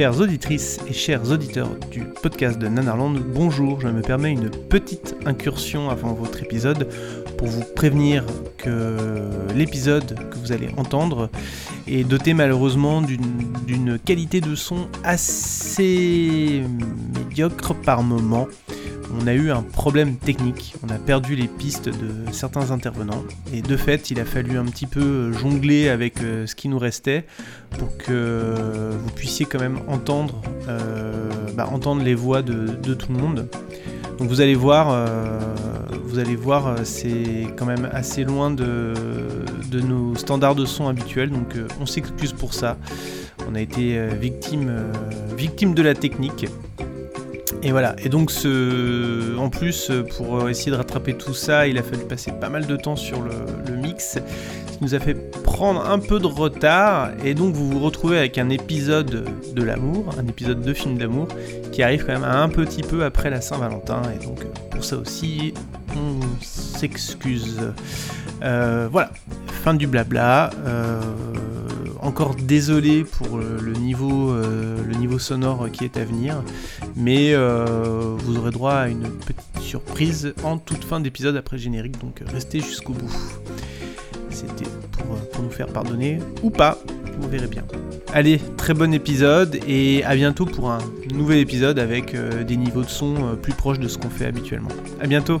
Chères auditrices et chers auditeurs du podcast de Nanarland, bonjour, je me permets une petite incursion avant votre épisode pour vous prévenir que l'épisode que vous allez entendre est doté malheureusement d'une qualité de son assez médiocre par moment on a eu un problème technique, on a perdu les pistes de certains intervenants, et de fait il a fallu un petit peu jongler avec euh, ce qui nous restait pour que vous puissiez quand même entendre, euh, bah, les voix de, tout le monde. Donc vous allez voir, euh, vous allez voir, c'est quand même assez loin de, nos standards de son habituels, donc on s'excuse pour ça. On a été victime de la technique. Et voilà, et donc ce... en plus, pour essayer de rattraper tout ça, il a fallu passer pas mal de temps sur le, mix, ce qui nous a fait prendre un peu de retard, et donc vous vous retrouvez avec un épisode de l'amour, un épisode de film d'amour, qui arrive quand même un petit peu après la Saint-Valentin, et donc pour ça aussi, on s'excuse. Euh, voilà, fin du blabla. Euh, encore désolé pour le niveau, euh, le niveau sonore qui est à venir, mais euh, vous aurez droit à une petite surprise en toute fin d'épisode après générique, donc restez jusqu'au bout. C'était pour, nous faire pardonner ou pas, vous verrez bien. Allez, très bon épisode et à bientôt pour un nouvel épisode avec euh, des niveaux de son plus proches de ce qu'on fait habituellement. À bientôt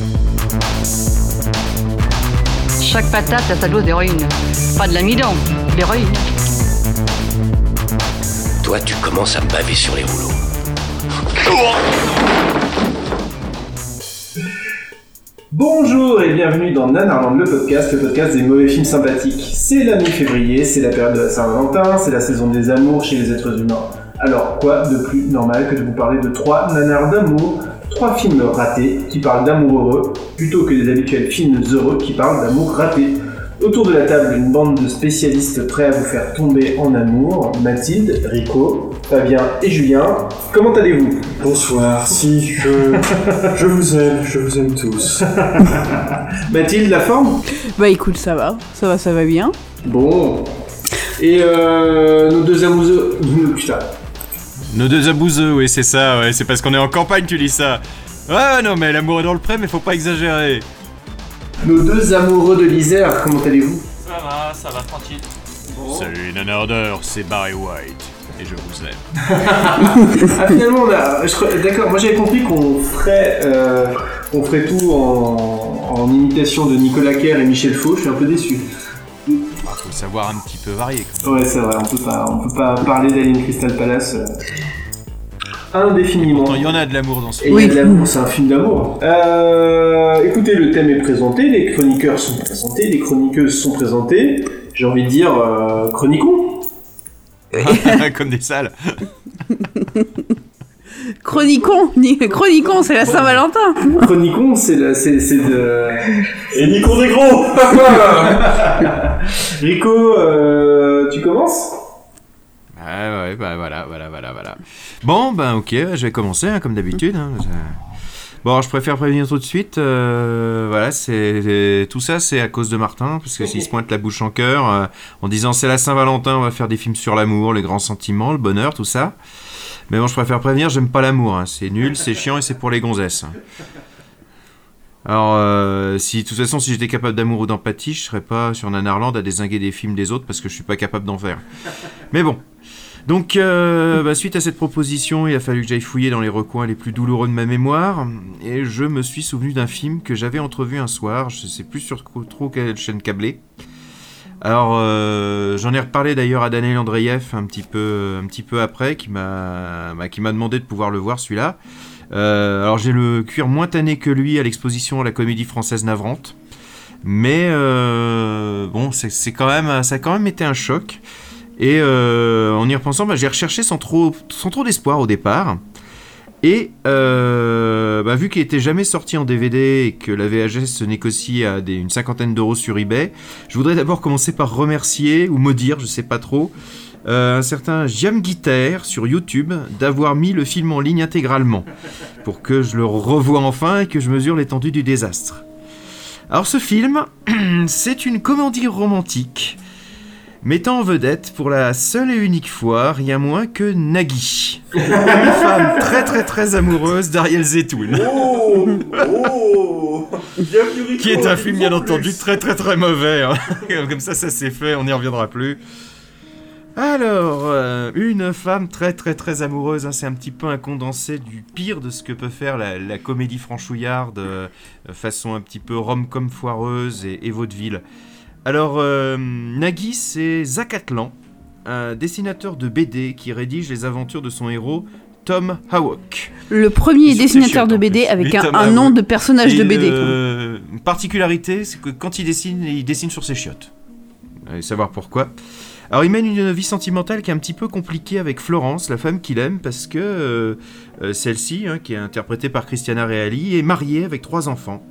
Chaque patate a sa dose d'héroïne. Pas de l'amidon, l'héroïne. Toi, tu commences à me baver sur les rouleaux. Bonjour et bienvenue dans Nanarland, le podcast, le podcast des mauvais films sympathiques. C'est la mi-février, c'est la période de la Saint-Valentin, c'est la saison des amours chez les êtres humains. Alors quoi de plus normal que de vous parler de trois nanars d'amour trois films ratés qui parlent d'amour heureux, plutôt que des habituels films heureux qui parlent d'amour raté. Autour de la table, une bande de spécialistes prêts à vous faire tomber en amour. Mathilde, Rico, Fabien et Julien. Comment allez-vous? Bonsoir, si, je, je vous aime, je vous aime tous. Mathilde, la forme? Bah écoute, ça va, ça va, ça va bien. Bon. Et euh, nos deux amoureux... Putain, nos deux abouseux, oui, c'est ça, ouais, c'est parce qu'on est en campagne, tu dis ça. Ouais, non, mais l'amour est dans le prêt, mais faut pas exagérer. Nos deux amoureux de l'Isère, comment allez-vous? Ça va, ça va, tranquille. Salut, Nanardeur, c'est Barry White, et je vous aime. ah, finalement, d'accord, moi j'avais compris qu'on ferait, euh, on ferait tout en, en imitation de Nicolas Kerr et Michel Faux, je suis un peu déçu faut savoir un petit peu varier. Ouais, c'est vrai, on peut pas, on peut pas parler d'Alien Crystal Palace. Euh, indéfiniment. Il y en a de l'amour dans ce film. Oui, de l'amour, c'est un film d'amour. Euh, écoutez, le thème est présenté, les chroniqueurs sont présentés, les chroniqueuses sont présentées. J'ai envie de dire, euh, chroniquons. Comme des salles. Chronicon, Chronicon, c'est la Saint-Valentin. Chronicon, c'est c'est c'est de. Et Nico des gros. Rico, euh, tu commences? Ouais, ouais, bah voilà, voilà, voilà, voilà. Bon, ben ok, je vais commencer hein, comme d'habitude. Hein, bon, je préfère prévenir tout de suite. Euh, voilà, c'est tout ça, c'est à cause de Martin, parce que s'il se pointe la bouche en cœur euh, en disant c'est la Saint-Valentin, on va faire des films sur l'amour, les grands sentiments, le bonheur, tout ça. Mais bon, je préfère prévenir, j'aime pas l'amour. Hein. C'est nul, c'est chiant et c'est pour les gonzesses. Alors, euh, si de toute façon, si j'étais capable d'amour ou d'empathie, je serais pas sur Nanarland à désinguer des films des autres parce que je suis pas capable d'en faire. Mais bon. Donc, euh, bah, suite à cette proposition, il a fallu que j'aille fouiller dans les recoins les plus douloureux de ma mémoire, et je me suis souvenu d'un film que j'avais entrevu un soir, je sais plus sur trop quelle chaîne câblée, Alors, euh, j'en ai reparlé d'ailleurs à Daniel Andreyev un petit peu, un petit peu après, qui m'a bah, qui m'a demandé de pouvoir le voir celui-là. Euh, alors, j'ai le cuir moins tanné que lui à l'exposition à la Comédie Française Navrante. Mais euh, bon, c'est quand même, ça a quand même été un choc. Et en y repensant, bah, j'ai recherché sans trop, sans trop d'espoir au départ. Et euh, bah, vu qu'il était jamais sorti en DVD et que la VHS se négocie à une cinquantaine d'euros sur eBay, je voudrais d'abord commencer par remercier ou maudire, je sais pas trop, euh, un certain Jam Guitar sur YouTube d'avoir mis le film en ligne intégralement pour que je le revoie enfin et que je mesure l'étendue du désastre. Alors ce film, c'est une comédie romantique mettant en vedette pour la seule et unique fois rien moins que Nagui, une femme très très très amoureuse d'Ariel Zetoun. Oh Oh. Qui est un film bien entendu très très très mauvais. hein. Comme ça ça s'est fait, on n'y reviendra plus. Alors, euh, une femme très très très amoureuse, hein, c'est un petit peu un condensé du pire de ce que peut faire la, la comédie franchouillarde, euh, façon un petit peu rom-com foireuse et, et vaudeville. Alors, euh, Nagui, c'est Zach Atlan, un dessinateur de BD qui rédige les aventures de son héros, Tom Hawk. Le premier dessinateur de BD avec un, nom de personnage de BD. euh, une particularité, c'est que quand il dessine, il dessine sur ses chiottes. Allez savoir pourquoi. Alors il mène une vie sentimentale qui est un petit peu compliquée avec Florence, la femme qu'il aime, parce que euh, euh, celle-ci, hein, qui est interprétée par Christiana Reali, est mariée avec trois enfants.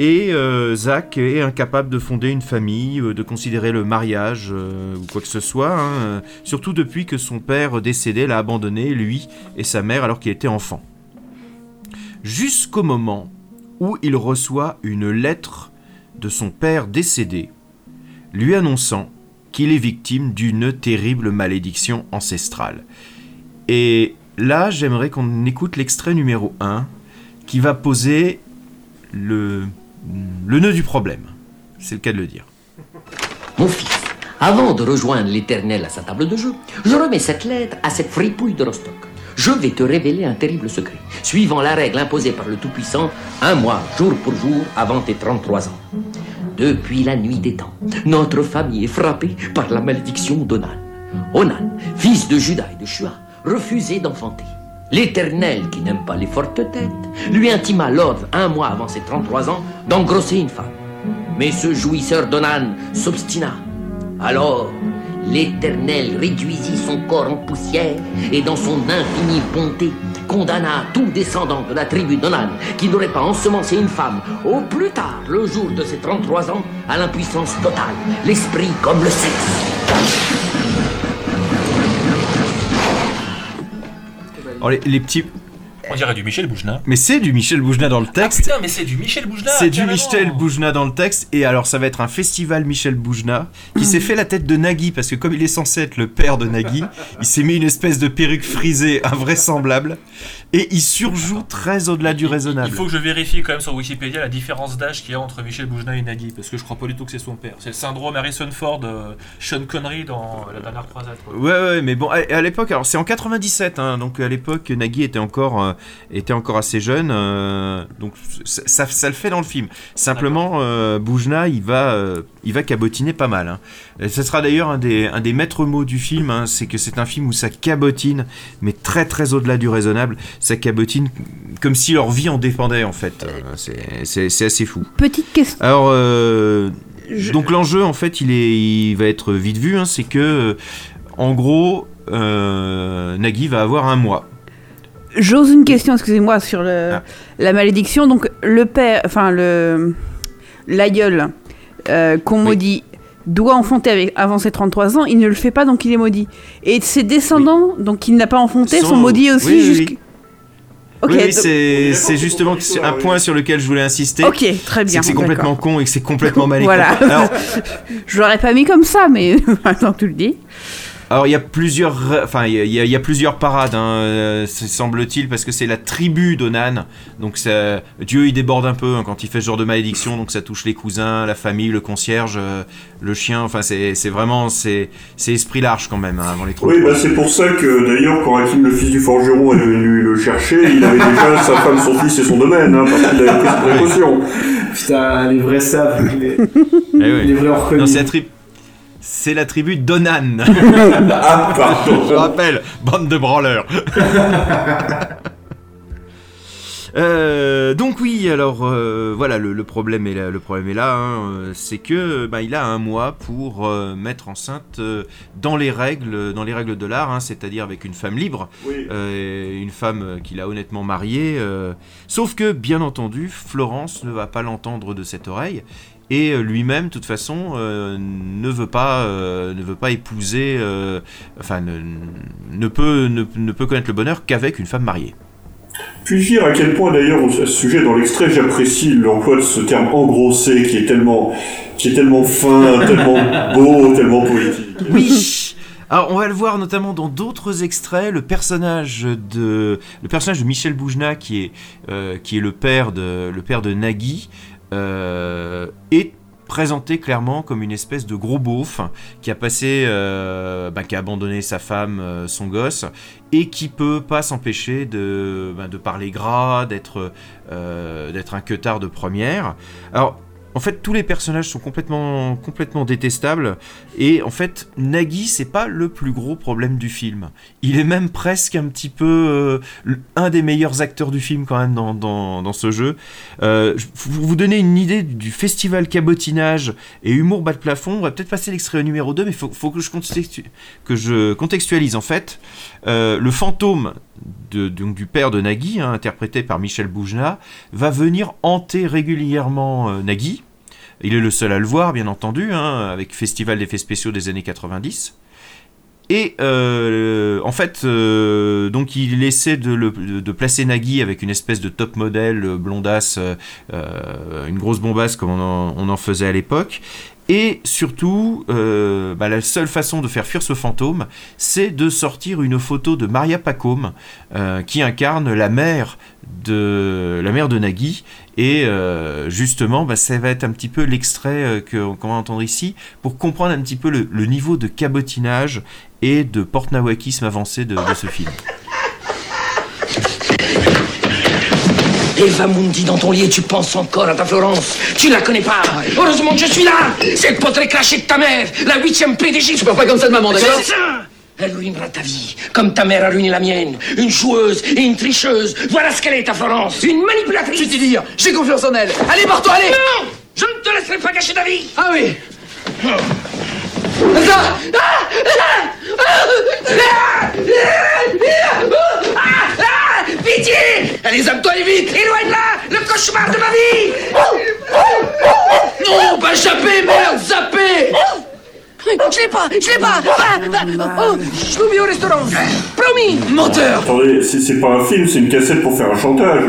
Et euh, Zach est incapable de fonder une famille, euh, de considérer le mariage euh, ou quoi que ce soit, hein, surtout depuis que son père décédé l'a abandonné, lui et sa mère, alors qu'il était enfant. Jusqu'au moment où il reçoit une lettre de son père décédé, lui annonçant qu'il est victime d'une terrible malédiction ancestrale. Et là, j'aimerais qu'on écoute l'extrait numéro 1 qui va poser le, le nœud du problème. C'est le cas de le dire. Mon fils, avant de rejoindre l'Éternel à sa table de jeu, je remets cette lettre à cette fripouille de Rostock. Je vais te révéler un terrible secret, suivant la règle imposée par le Tout-Puissant, un mois, jour pour jour, avant tes 33 ans. Depuis la nuit des temps, notre famille est frappée par la malédiction d'Onan. Onan, fils de Judas et de Shua, refusait d'enfanter. L'Éternel, qui n'aime pas les fortes têtes, lui intima l'ordre, un mois avant ses 33 ans, d'engrosser une femme. Mais ce jouisseur d'Onan s'obstina. Alors, l'Éternel réduisit son corps en poussière et dans son infinie bonté condamna tout descendant de la tribu d'Onan qui n'aurait pas ensemencé une femme au plus tard le jour de ses 33 ans à l'impuissance totale, l'esprit comme le sexe. Alors, les, les petits... On dirait du Michel Boujna. Mais c'est du Michel Boujna dans le texte. Putain, mais c'est du Michel Boujna. C'est du. Michel Boujna dans le texte, et alors ça va être un festival Michel Boujna qui s'est fait la tête de Nagui, parce que comme il est censé être le père de Nagui, il s'est mis une espèce de perruque frisée invraisemblable, et il surjoue très au-delà du raisonnable. Il faut que je vérifie quand même sur Wikipédia la différence d'âge qu'il y a entre Michel Boujna et Nagui, parce que je crois pas du tout que c'est son père. C'est le syndrome Harrison Ford, euh, Sean Connery dans La dernière croisade. quoi. Ouais, ouais, mais bon, à, à l'époque, alors c'est en 97, hein, donc à l'époque, Nagui était encore, euh, était encore assez jeune, euh, donc ça, ça, ça le fait dans le film. Simplement, euh, Boujna, il va, euh, il va cabotiner pas mal. Hein. Et ce sera d'ailleurs un des, un des maîtres mots du film, hein, c'est que c'est un film où ça cabotine, mais très très au-delà du raisonnable. Ça cabotine comme si leur vie en dépendait en fait. Euh, c'est- c'est assez fou. Petite question. Alors, euh, donc l'enjeu, en fait, il, est, il va être vite vu, hein, c'est que, euh, en gros, euh, Nagui va avoir un mois. J'ose une question, excusez-moi, sur le, Ah. la malédiction. Donc, le père, enfin, le l'aïeul euh, qu'on maudit doit enfanter avec, avant ses 33 ans. Il ne le fait pas, donc il est maudit. Et ses descendants, donc il n'a pas enfanté, sont, Sont- maudits aussi. oui, oui, jusqu'- oui. Donc- c'est justement un point sur lequel je voulais insister. Ok, très C'est bien. que c'est complètement con et que c'est complètement mal écrit. Voilà. Alors, Je l'aurais pas mis comme ça, mais maintenant que tu le dis. Alors il y a plusieurs, enfin il y, a- il y a plusieurs parades, hein, euh, semble-t-il, parce que c'est la tribu d'Onan. Donc ça, Dieu il déborde un peu hein, quand il fait ce genre de malédiction, donc ça touche les cousins, la famille, le concierge, euh, le chien. Enfin c'est c'est vraiment c'est c'est esprit large quand même hein, avant les 33. Oui, bah c'est pour ça que d'ailleurs, quand Hakim, le fils du forgeron, est venu le chercher, il avait déjà sa femme, son fils et son domaine, hein, parce qu'il avait pris ses précautions. Putain, les vrais savent. Les, Eh oui. les vrais ont reconnu. Non, c'est la, C'est la tribu d'Onan. Ah, pardon. Je rappelle, bande de branleurs. Euh, donc oui, alors euh, voilà, le, le problème est là, le problème est là, hein, euh, c'est que bah, il a un mois pour euh, mettre enceinte euh, dans les règles, dans les règles de l'art, hein, c'est-à-dire avec une femme libre, Oui. euh, une femme qu'il a honnêtement mariée. euh, sauf que, bien entendu, Florence ne va pas l'entendre de cette oreille. Et euh, lui-même, de toute façon, euh, ne veut pas, euh, ne veut pas épouser, euh, enfin, ne, ne peut, ne, ne peut connaître le bonheur qu'avec une femme mariée. Puis-je dire à quel point d'ailleurs à ce sujet dans l'extrait j'apprécie l'emploi de ce terme engrossé qui est tellement qui est tellement fin, tellement beau, tellement poétique. Oui. Alors on va le voir notamment dans d'autres extraits. Le personnage de le personnage de Michel Boujna qui est euh, qui est le père de le père de Nagui euh, est présenté clairement comme une espèce de gros beauf qui a passé, euh, bah, qui a abandonné sa femme, euh, son gosse, et qui peut pas s'empêcher de, bah, parler gras, d'être euh, d'être un de première. Alors, en fait, tous les personnages sont complètement, complètement détestables. Et en fait, Nagui, c'est pas le plus gros problème du film. Il est même presque un petit peu euh, un des meilleurs acteurs du film quand même dans, dans, ce jeu. Euh, je- pour vous donner une idée du festival cabotinage et humour bas de plafond, on va peut-être passer l'extrait numéro 2, mais il faut, que, je contextualise. En fait, euh, le fantôme de- donc, du père de Nagui, hein, interprété par Michel Boujna, va venir hanter régulièrement euh, Nagui. Il est le seul à le voir, bien entendu, hein, avec Festival d'effets spéciaux des années 90. Et euh, en fait, euh, donc il essaie de, placer Nagui avec une espèce de top modèle euh, blondasse, une grosse bombasse comme on en faisait à l'époque. Et surtout, euh, bah, la seule façon de faire fuir ce fantôme, c'est de sortir une photo de Maria Pacôme, euh, qui incarne la mère de la mère de Nagui. Et euh, justement, bah, ça va être un petit peu l'extrait qu'on va entendre ici pour comprendre un petit peu le, niveau de cabotinage et de porte-nawakisme avancé de ce film. Eva Mundi dans ton lit et tu penses encore à ta Florence. Tu la connais pas. Heureusement que je suis là. C'est pour te cracher de ta mère, la huitième PDG. Tu peux pas comme ça de maman, d'accord C'est ça. Elle ruinera ta vie, comme ta mère a ruiné la mienne. Une joueuse et une tricheuse. Voilà ce qu'elle est, ta Florence. Une manipulatrice. Je te dire, j'ai confiance en elle. Allez, barre-toi, allez Non Je ne te laisserai pas gâcher ta vie. Ah oui ça Pitié Allez, zappe-toi et vite Éloigne-la Le cauchemar de ma vie. Non, pas japper, merde, zapper Je l'ai pas, je l'ai pas Ah, ah, oh, Je mis au restaurant Promis Menteur Attendez, c'est pas un film, c'est une cassette pour faire un chantage.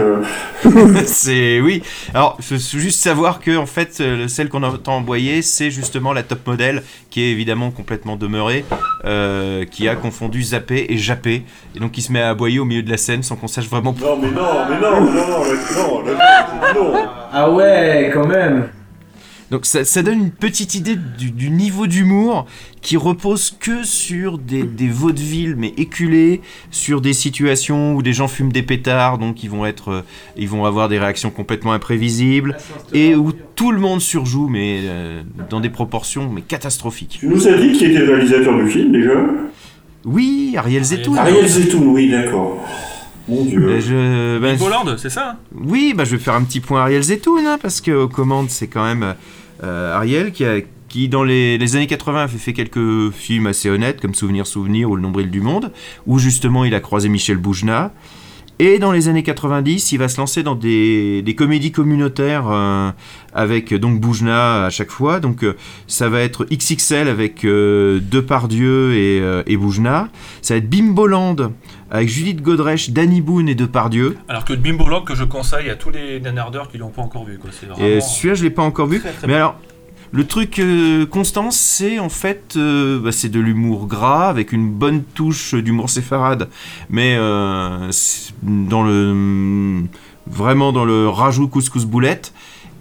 c'est oui. Alors, faut faut juste savoir que en fait, euh, celle qu'on entend envoyer, c'est justement la top modèle qui est évidemment complètement demeurée, euh, qui a confondu zapper et japper, et donc qui se met à aboyer au milieu de la scène sans qu'on sache vraiment. Non, mais non, mais non, non, non, non, non, non. Ah ouais, quand même. Donc ça, ça donne une petite idée du, du niveau d'humour qui repose que sur des, des vaudevilles mais éculés, sur des situations où des gens fument des pétards, donc ils vont être, euh, ils vont avoir des réactions complètement imprévisibles et où tout le monde surjoue mais euh, dans des proportions mais catastrophiques. Tu nous as dit qui était le réalisateur du film déjà? Oui, Ariel Zetoun. Ariel Zetoun, oui, d'accord. Mon dieu. Je, ben, Hollande, c'est ça hein Oui, bah, je vais faire un petit point Ariel Zetoun, hein, parce qu'aux commandes, c'est quand même euh, Ariel qui, a, qui, dans les, les années 80, a fait, quelques films assez honnêtes, comme Souvenir, Souvenir ou Le Nombril du Monde, où justement il a croisé Michel Boujna. Et dans les années 90, il va se lancer dans des, des comédies communautaires euh, avec donc Boujna à chaque fois. Donc euh, ça va être XXL avec euh, Depardieu et, euh, et Boujna. Ça va être Bimboland avec Judith Godrèche, Danny Boone et Depardieu. Alors que Bimboland que je conseille à tous les nanardeurs qui l'ont pas encore vu. Quoi. Vraiment... Et celui-là, je l'ai pas encore vu. Très, très mais alors, le truc euh, constant, c'est en fait, euh, bah, c'est de l'humour gras avec une bonne touche d'humour séfarade, mais euh, dans le vraiment dans le rajout couscous boulette.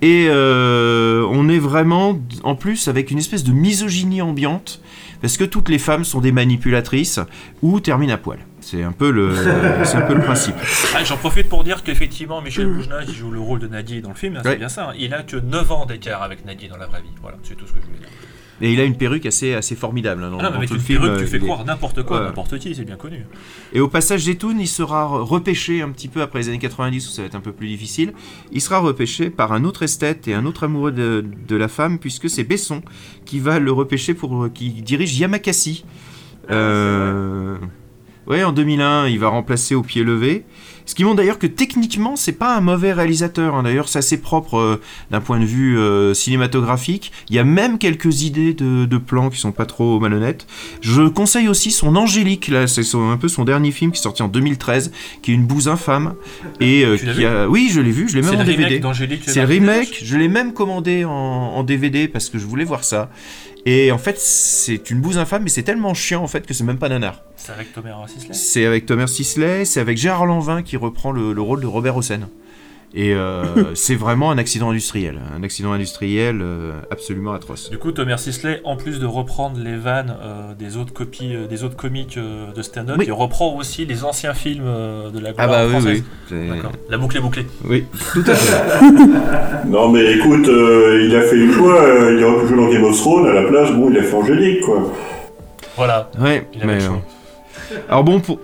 Et euh, on est vraiment, en plus, avec une espèce de misogynie ambiante, parce que toutes les femmes sont des manipulatrices ou terminent à poil. C'est un peu le, c'est un peu le principe. Ah, J'en profite pour dire qu'effectivement, Michel qui joue le rôle de Nadi dans le film, hein, c'est Ouais. bien ça. hein. Il a que 9 ans d'écart avec Nadi dans la vraie vie. Voilà, c'est tout ce que je voulais dire. Et il a une perruque assez, assez formidable. hein, dans, Ah non, mais dans avec tout une le film. perruque, tu euh, fais est- croire n'importe quoi, Ouais. n'importe qui, c'est bien connu. Et au passage des Toons, il sera repêché un petit peu après les années 90 où ça va être un peu plus difficile. Il sera repêché par un autre esthète et un autre amoureux de, de la femme, puisque c'est Besson qui va le repêcher pour qui dirige Yamakasi. Euh, Ouais, en 2001, il va remplacer au pied levé. Ce qui montre d'ailleurs que techniquement, c'est pas un mauvais réalisateur. hein. D'ailleurs, c'est assez propre euh, d'un point de vue euh, cinématographique. Il y a même quelques idées de, de plans qui sont pas trop malhonnêtes. Je conseille aussi son Angélique, là, c'est un peu son dernier film qui est sorti en 2013, qui est une bouse infâme. Et euh, Tu qui a... Oui, je l'ai vu, je l'ai même C'est en DVD. C'est le remake, je l'ai même commandé en, en DVD parce que je voulais voir ça. Et en fait, c'est une bouse infâme, mais c'est tellement chiant en fait que c'est même pas nanar. C'est avec Thomas Sisley? C'est avec Thomas Sisley, c'est avec Gérard Lanvin qui reprend le, le rôle de Robert Hossein. Et euh, c'est vraiment un accident industriel, un accident industriel euh, absolument atroce. Du coup, Thomas Sisley, en plus de reprendre les vannes euh, des autres copies, euh, des autres comiques euh, de stand-up, Oui. il reprend aussi les anciens films euh, de la Ah gloire bah oui, française. oui. D'accord. La boucle est bouclée. Oui, tout à fait. Non mais écoute, euh, il a fait le choix, euh, il aurait pu jouer dans Game of Thrones, à la place, bon, il a fait Angélique, quoi. Voilà. Ouais, Il avait mais, le choix. euh, Alors bon, pour,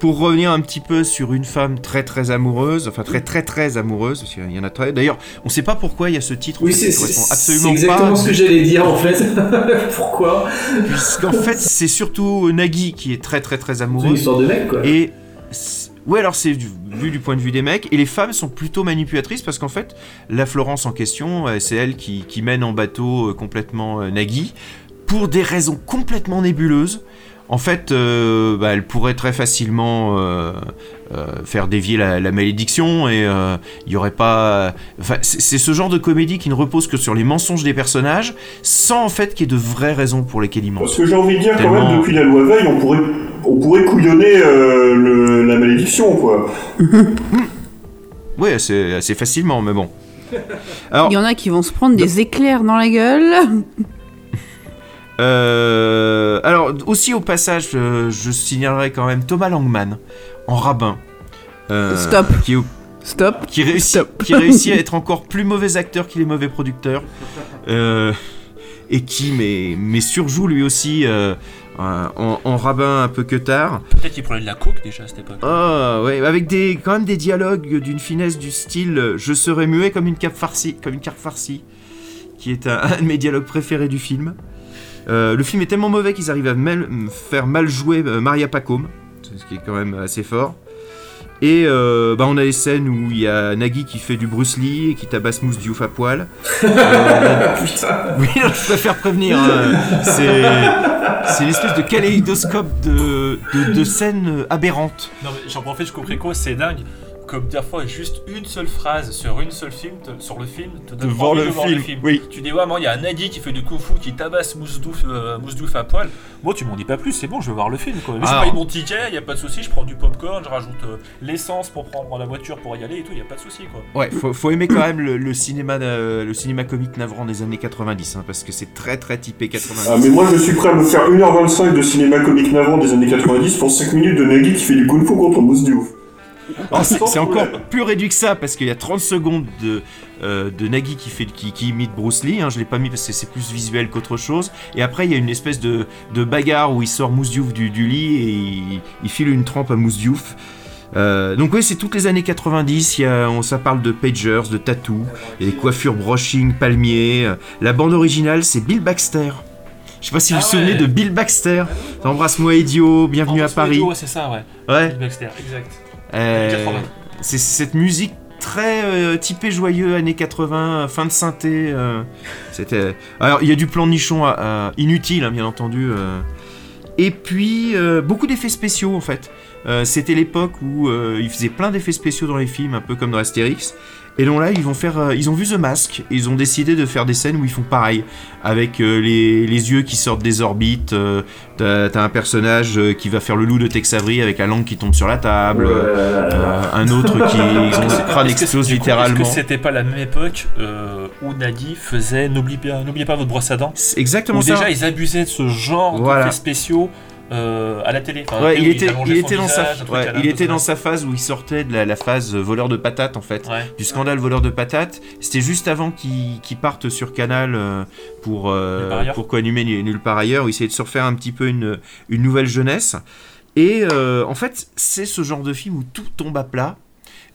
pour revenir un petit peu sur une femme très très amoureuse, enfin très très très amoureuse, parce qu'il y en a très... D'ailleurs, on sait pas pourquoi il y a ce titre, Oui, c'est absolument exactement pas... ce que j'allais dire en fait. Pourquoi? Puisqu'en fait, c'est surtout Nagui qui est très très très C'est une amoureuse. histoire de mec quoi. Et ouais, alors c'est du- vu du point de vue des mecs, et les femmes sont plutôt manipulatrices parce qu'en fait, la Florence en question, euh, c'est elle qui, qui mène en bateau euh, complètement euh, Nagui pour des raisons complètement nébuleuses. En fait, euh, bah, elle pourrait très facilement euh, euh, faire dévier la, la malédiction et euh, il y aurait pas. Enfin, c'est ce genre de comédie qui ne repose que sur les mensonges des personnages, sans en fait qu'il y ait de vraies raisons pour lesquelles ils mentent. Parce que j'ai envie de dire, quand même, depuis la loi Veil, on pourrait, on pourrait couillonner euh, le- la malédiction, quoi. Oui, assez, assez facilement, mais bon. Alors, Il y en a qui vont se prendre des éclairs dans la gueule. Euh, alors, aussi au passage, euh, je signalerai quand même Thomas Langman en rabbin. Euh, Stop. Qui, Stop. qui réussit, Stop. qui réussit à être encore plus mauvais acteur qu'il est mauvais producteur. Euh, et qui mais, mais surjoue lui aussi en, en rabbin un peu que tard. Peut-être qu'il prenait de la coke déjà à cette époque. Ah ouais, avec des, quand même des dialogues d'une finesse du style Je serais muet comme une cape farcie, comme une carpe farcie, qui est un, un de mes dialogues préférés du film. Euh, le film est tellement mauvais qu'ils arrivent à mal- faire mal jouer euh, Maria Pacôme, ce qui est quand même assez fort. Et euh, bah on a les scènes où il y a Nagui qui fait du Bruce Lee et qui tabasse Mousse Diouf à poil. Euh, oui, je préfère prévenir. hein. C'est c'est l'espèce de kaléidoscope de, de, de scènes aberrantes. Non mais j'en profite, je comprends quoi, c'est dingue. Comme des fois, juste une seule phrase sur une seule film, te- sur le film, te donne De voir envie le de voir film, le film. oui. Tu dis, ouais, moi, il y a un Nadi qui fait du kung-fu, qui tabasse Moussedouf euh, Moussedouf à poil. Moi, tu m'en dis pas plus, c'est bon, je veux voir le film. Quoi. Mais je Alors- paye mon ticket, il y a pas de souci, je prends du popcorn, je rajoute euh, l'essence pour prendre la voiture pour y aller et tout, il y a pas de souci, quoi. Ouais, faut, faut aimer quand même le, le cinéma, euh, le cinéma comique navrant des années 90, hein, parce que c'est très très typé 90. Ah, mais moi, je suis prêt à me faire 1h25 de cinéma comique navrant des années 90 pour 5 minutes de Nagui qui fait du kung fu contre. Alors, c'est c'est encore plus réduit que ça parce qu'il y a 30 secondes de, euh, de Nagui qui, fait, qui, qui imite Bruce Lee. Hein, je l'ai pas mis parce que c'est plus visuel qu'autre chose. Et après, il y a une espèce de, de bagarre où il sort Mousse Diouf du, du lit et il, il file une trempe à Mousse Diouf. Euh, donc oui, c'est toutes les années 90, il y a, on, ça parle de pagers, de tatou, et des coiffures brushing, palmiers. Euh, La bande originale, c'est Bill Baxter. Je sais pas si vous Ah vous souvenez ouais. de Bill Baxter. Embrasse-moi idiot, bienvenue à Paris. c'est ça, ouais. Ouais. Bill Baxter, exact. Euh, 80. c'est cette musique très euh, typée joyeux années 80, fin de synthé. euh, C'était. Alors il y a du plan de nichon à- à- inutile, hein, bien entendu. euh. Et puis euh, beaucoup d'effets spéciaux en fait. Euh, C'était l'époque où euh, ils faisaient plein d'effets spéciaux dans les films, un peu comme dans Astérix. Et donc là, ils vont faire, euh, ils ont vu The Mask et ils ont décidé de faire des scènes où ils font pareil, avec euh, les, les yeux qui sortent des orbites. euh, T'as un personnage qui va faire le loup de Tex Avery avec la langue qui tombe sur la table. un autre qui son crâne explose littéralement. Est-ce que c'était pas la même époque où Nadi faisait N'oubliez pas, n'oubliez pas votre brosse à dents exactement Où ça. déjà ils abusaient de ce genre Voilà. d'effets spéciaux euh, à la télé. Enfin, Ouais, il était, il dans sa, visage, un truc ouais, à la il était dans Anthony. sa phase où il sortait de la, la phase voleur de patates en fait, du scandale voleur de patates. C'était juste avant qu'il qu'il parte sur Canal euh, pour euh, Nulle part ailleurs. pour co-animer Nulle Nulle part ailleurs, où il essayait de se refaire un petit peu une, une nouvelle jeunesse. Et euh, en fait, c'est ce genre de film où tout tombe à plat,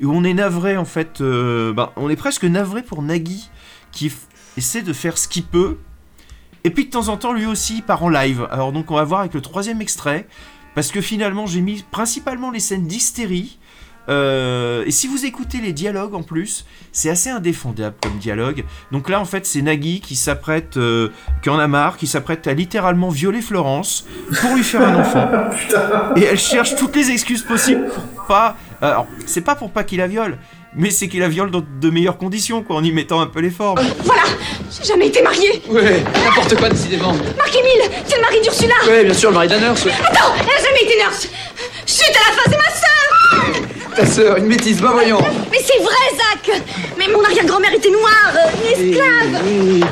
où on est navré en fait, ben, on est presque navré pour Nagui qui essaie de faire ce qu'il peut. Et puis de temps en temps, lui aussi, part en live. Alors donc, on va voir avec le troisième extrait, parce que finalement, j'ai mis principalement les scènes d'hystérie. Euh, et si vous écoutez les dialogues en plus, c'est assez indéfendable comme dialogue. Donc là, en fait, c'est Nagui qui s'apprête, euh, qui en a marre, qui s'apprête à littéralement violer Florence pour lui faire un enfant. et elle cherche toutes les excuses possibles pour pas. Alors, c'est pas pour pas qu'il la viole, mais c'est qu'il la viole dans de meilleures conditions, quoi, en y mettant un peu les formes. Voilà J'ai jamais été mariée Ouais, n'importe quoi décidément. Marc-Émile C'est le mari d'Ursula Ouais, bien sûr, le mari d'un nurse. Attends Elle a jamais été nurse Chut à la fin, c'est ma sœur Ta sœur, une métisse, bah voyons. Mais c'est vrai, Zach Mais mon arrière-grand-mère était noire, une esclave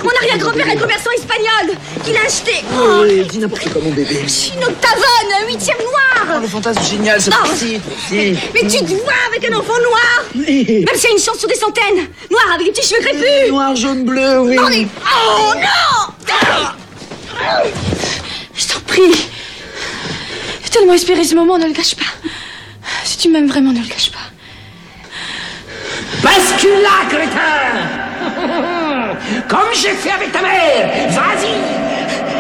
Mon arrière-grand-père est commerçant espagnol Il a acheté oh, dis n'importe quoi, mon bébé. une octavone, huitième noir Oh, le fantasme génial, ce Non. petit. mais, mais tu te vois avec un enfant noir Même s'il y a une chance sur des centaines Noir avec des petits cheveux crépus Noir, jaune, bleu, oui. Oh non Je t'en prie J'ai tellement espéré ce moment, ne le cache pas. Si tu m'aimes vraiment, ne le cache pas. Bascule-la, crétin. Comme j'ai fait avec ta mère. Vas-y.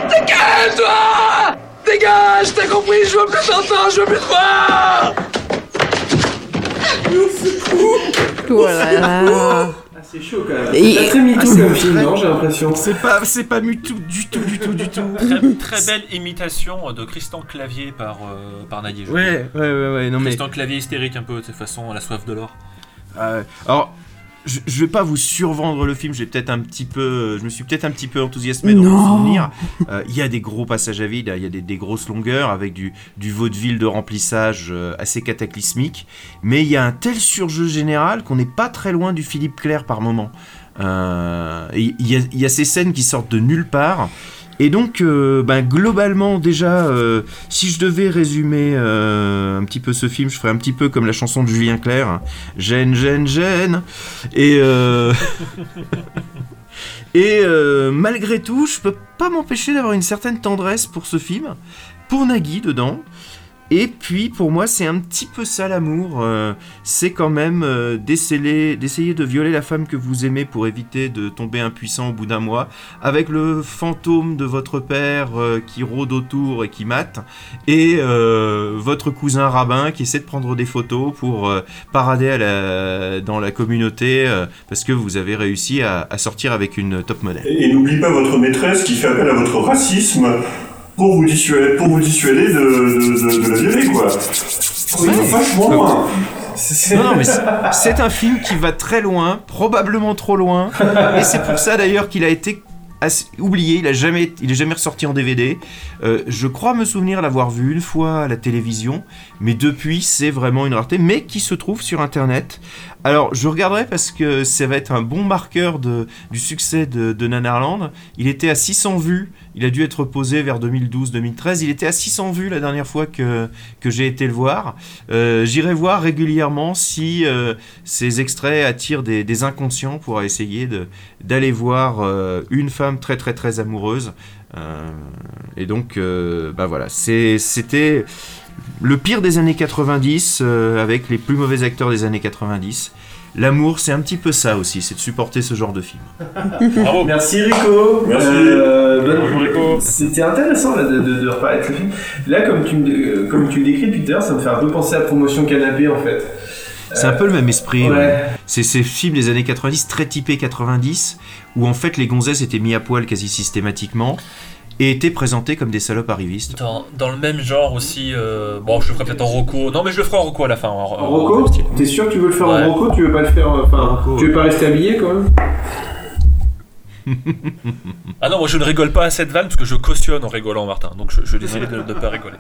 Dégage, toi Dégage, t'as compris, je veux plus t'entendre, je veux plus te voir. Là là. C'est chaud quand même. Et- C'est pas très Ah, c'est- comme film, non J'ai l'impression. C'est pas, c'est pas du tout, du tout, du tout, du tout. Très, très belle imitation de Christian Clavier par, euh, par Ouais, ouais, ouais, ouais, non mais. Christian Clavier hystérique un peu, de cette façon, à la soif de l'or. Euh, alors, je, je vais pas vous survendre le film. J'ai peut-être un petit peu, je me suis peut-être un petit peu enthousiasmé dans Non. mon souvenir. Euh, Il y a des gros passages à vide, il y a des, des grosses longueurs avec du, du vaudeville de remplissage euh, assez cataclysmique. Mais il y a un tel surjeu général qu'on n'est pas très loin du Philippe Clair par moment. Euh, y, il y a ces scènes qui sortent de nulle part. Et donc, euh, ben, globalement, déjà, euh, si je devais résumer euh, un petit peu ce film, je ferais un petit peu comme la chanson de Julien Clerc. Gêne, gêne, gêne. Et, malgré tout, je peux pas m'empêcher d'avoir une certaine tendresse pour ce film, pour Nagui dedans. Et puis pour moi c'est un petit peu ça l'amour, euh, c'est quand même euh, d'essayer, de violer la femme que vous aimez pour éviter de tomber impuissant au bout d'un mois, avec le fantôme de votre père euh, qui rôde autour et qui mate, et votre cousin rabbin qui essaie de prendre des photos pour parader dans la communauté parce que vous avez réussi à, à sortir avec une top modèle. Et n'oubliez pas votre maîtresse qui fait appel à votre racisme pour vous dissuader, pour vous dissuader de, de, de, de la violer, quoi. Ça va vachement loin. C'est- Non, non, mais c'est- c'est un film qui va très loin, probablement trop loin, et c'est pour ça d'ailleurs qu'il a été oublié. Il a jamais, jamais ressorti en DVD. Euh, je crois me souvenir l'avoir vu une fois à la télévision, mais depuis c'est vraiment une rareté, mais qui se trouve sur Internet. Alors je regarderai parce que ça va être un bon marqueur du succès de, de Nanarland. Il était à 600 vues. Il a dû être posé vers 2012-2013. Il était à 600 vues la dernière fois que, j'ai été le voir. Euh, J'irai voir régulièrement si euh, ces extraits attirent des, inconscients pour essayer d'aller voir une femme très très très amoureuse. Euh, et donc, euh, bah voilà, c'était le pire des années 90 euh, avec les plus mauvais acteurs des années 90. L'amour, c'est un petit peu ça aussi, c'est de supporter ce genre de film. Bravo. Merci Rico. Merci. Euh, Rico. C'était intéressant là, de, de, de reparler de ce film. Là, comme tu, me- comme tu le décris depuis tout à l'heure, ça me fait un peu penser à Promotion Canapé en fait. C'est un peu le même esprit. ouais. ouais. C'est ces films des années 90, très typés 90, où en fait les gonzesses étaient mis à poil quasi systématiquement et étaient présentées comme des salopes arrivistes. Dans, dans le même genre aussi, euh, bon, je le ferai peut-être en Rocco. Non, mais je le ferai en Rocco à la fin. En, En Rocco T'es sûr que tu veux le faire Ouais. en Rocco? Tu veux pas le faire. Enfin, Rocco, tu veux pas rester habillé quand même? Ah non, moi je ne rigole pas à cette vanne parce que je cautionne en rigolant, Martin. Donc je, je vais décider de ne pas rigoler.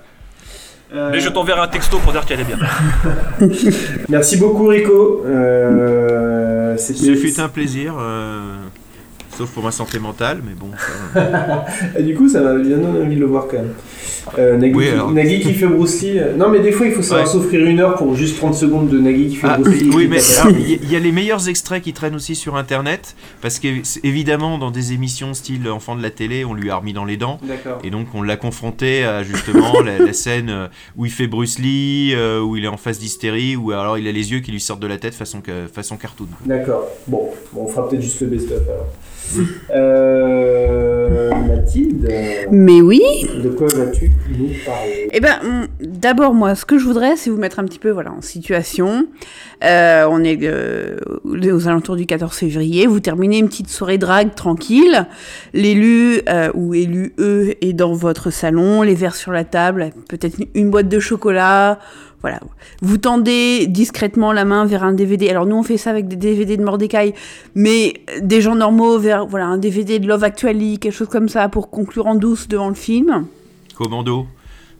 Euh, Mais je t'enverrai un texto pour dire qu'elle est bien. Merci beaucoup Rico. Euh, c'était- Ce fut un plaisir. euh, Sauf pour ma santé mentale, mais bon. ça- Et du coup, ça m'a bien donné envie de le voir quand même. Euh, Nagui, Oui, qui, alors. Nagui qui fait Bruce Lee. euh, Non, mais des fois, il faut savoir Ouais. s'offrir une heure pour juste 30 secondes de Nagui qui fait Ah, Bruce Lee. oui, mais il y, a- il y a les meilleurs extraits qui traînent aussi sur internet, parce qu'évidemment, dans des émissions style Enfant de la télé, on lui a remis dans les dents. D'accord. Et donc, on l'a confronté à justement la, la scène euh, où il fait Bruce Lee, euh, où il est en phase d'hystérie, où alors il a les yeux qui lui sortent de la tête façon, façon cartoon. D'accord. Bon, bon, on fera peut-être juste le best-of alors. Euh, Mathilde, Mais oui. de quoi vas-tu nous parler? Eh ben, d'abord, moi, ce que je voudrais, c'est vous mettre un petit peu voilà, en situation. Euh, on est euh, aux alentours du 14 février. Vous terminez une petite soirée drague tranquille. L'élu ou élu E est dans votre salon, les verres sur la table, peut-être une boîte de chocolat. Voilà. Vous tendez discrètement la main vers un DVD. Alors nous, on fait ça avec des DVD de Mordecai, mais des gens normaux vers voilà un DVD de Love Actually, quelque chose comme ça, pour conclure en douce devant le film. Commando.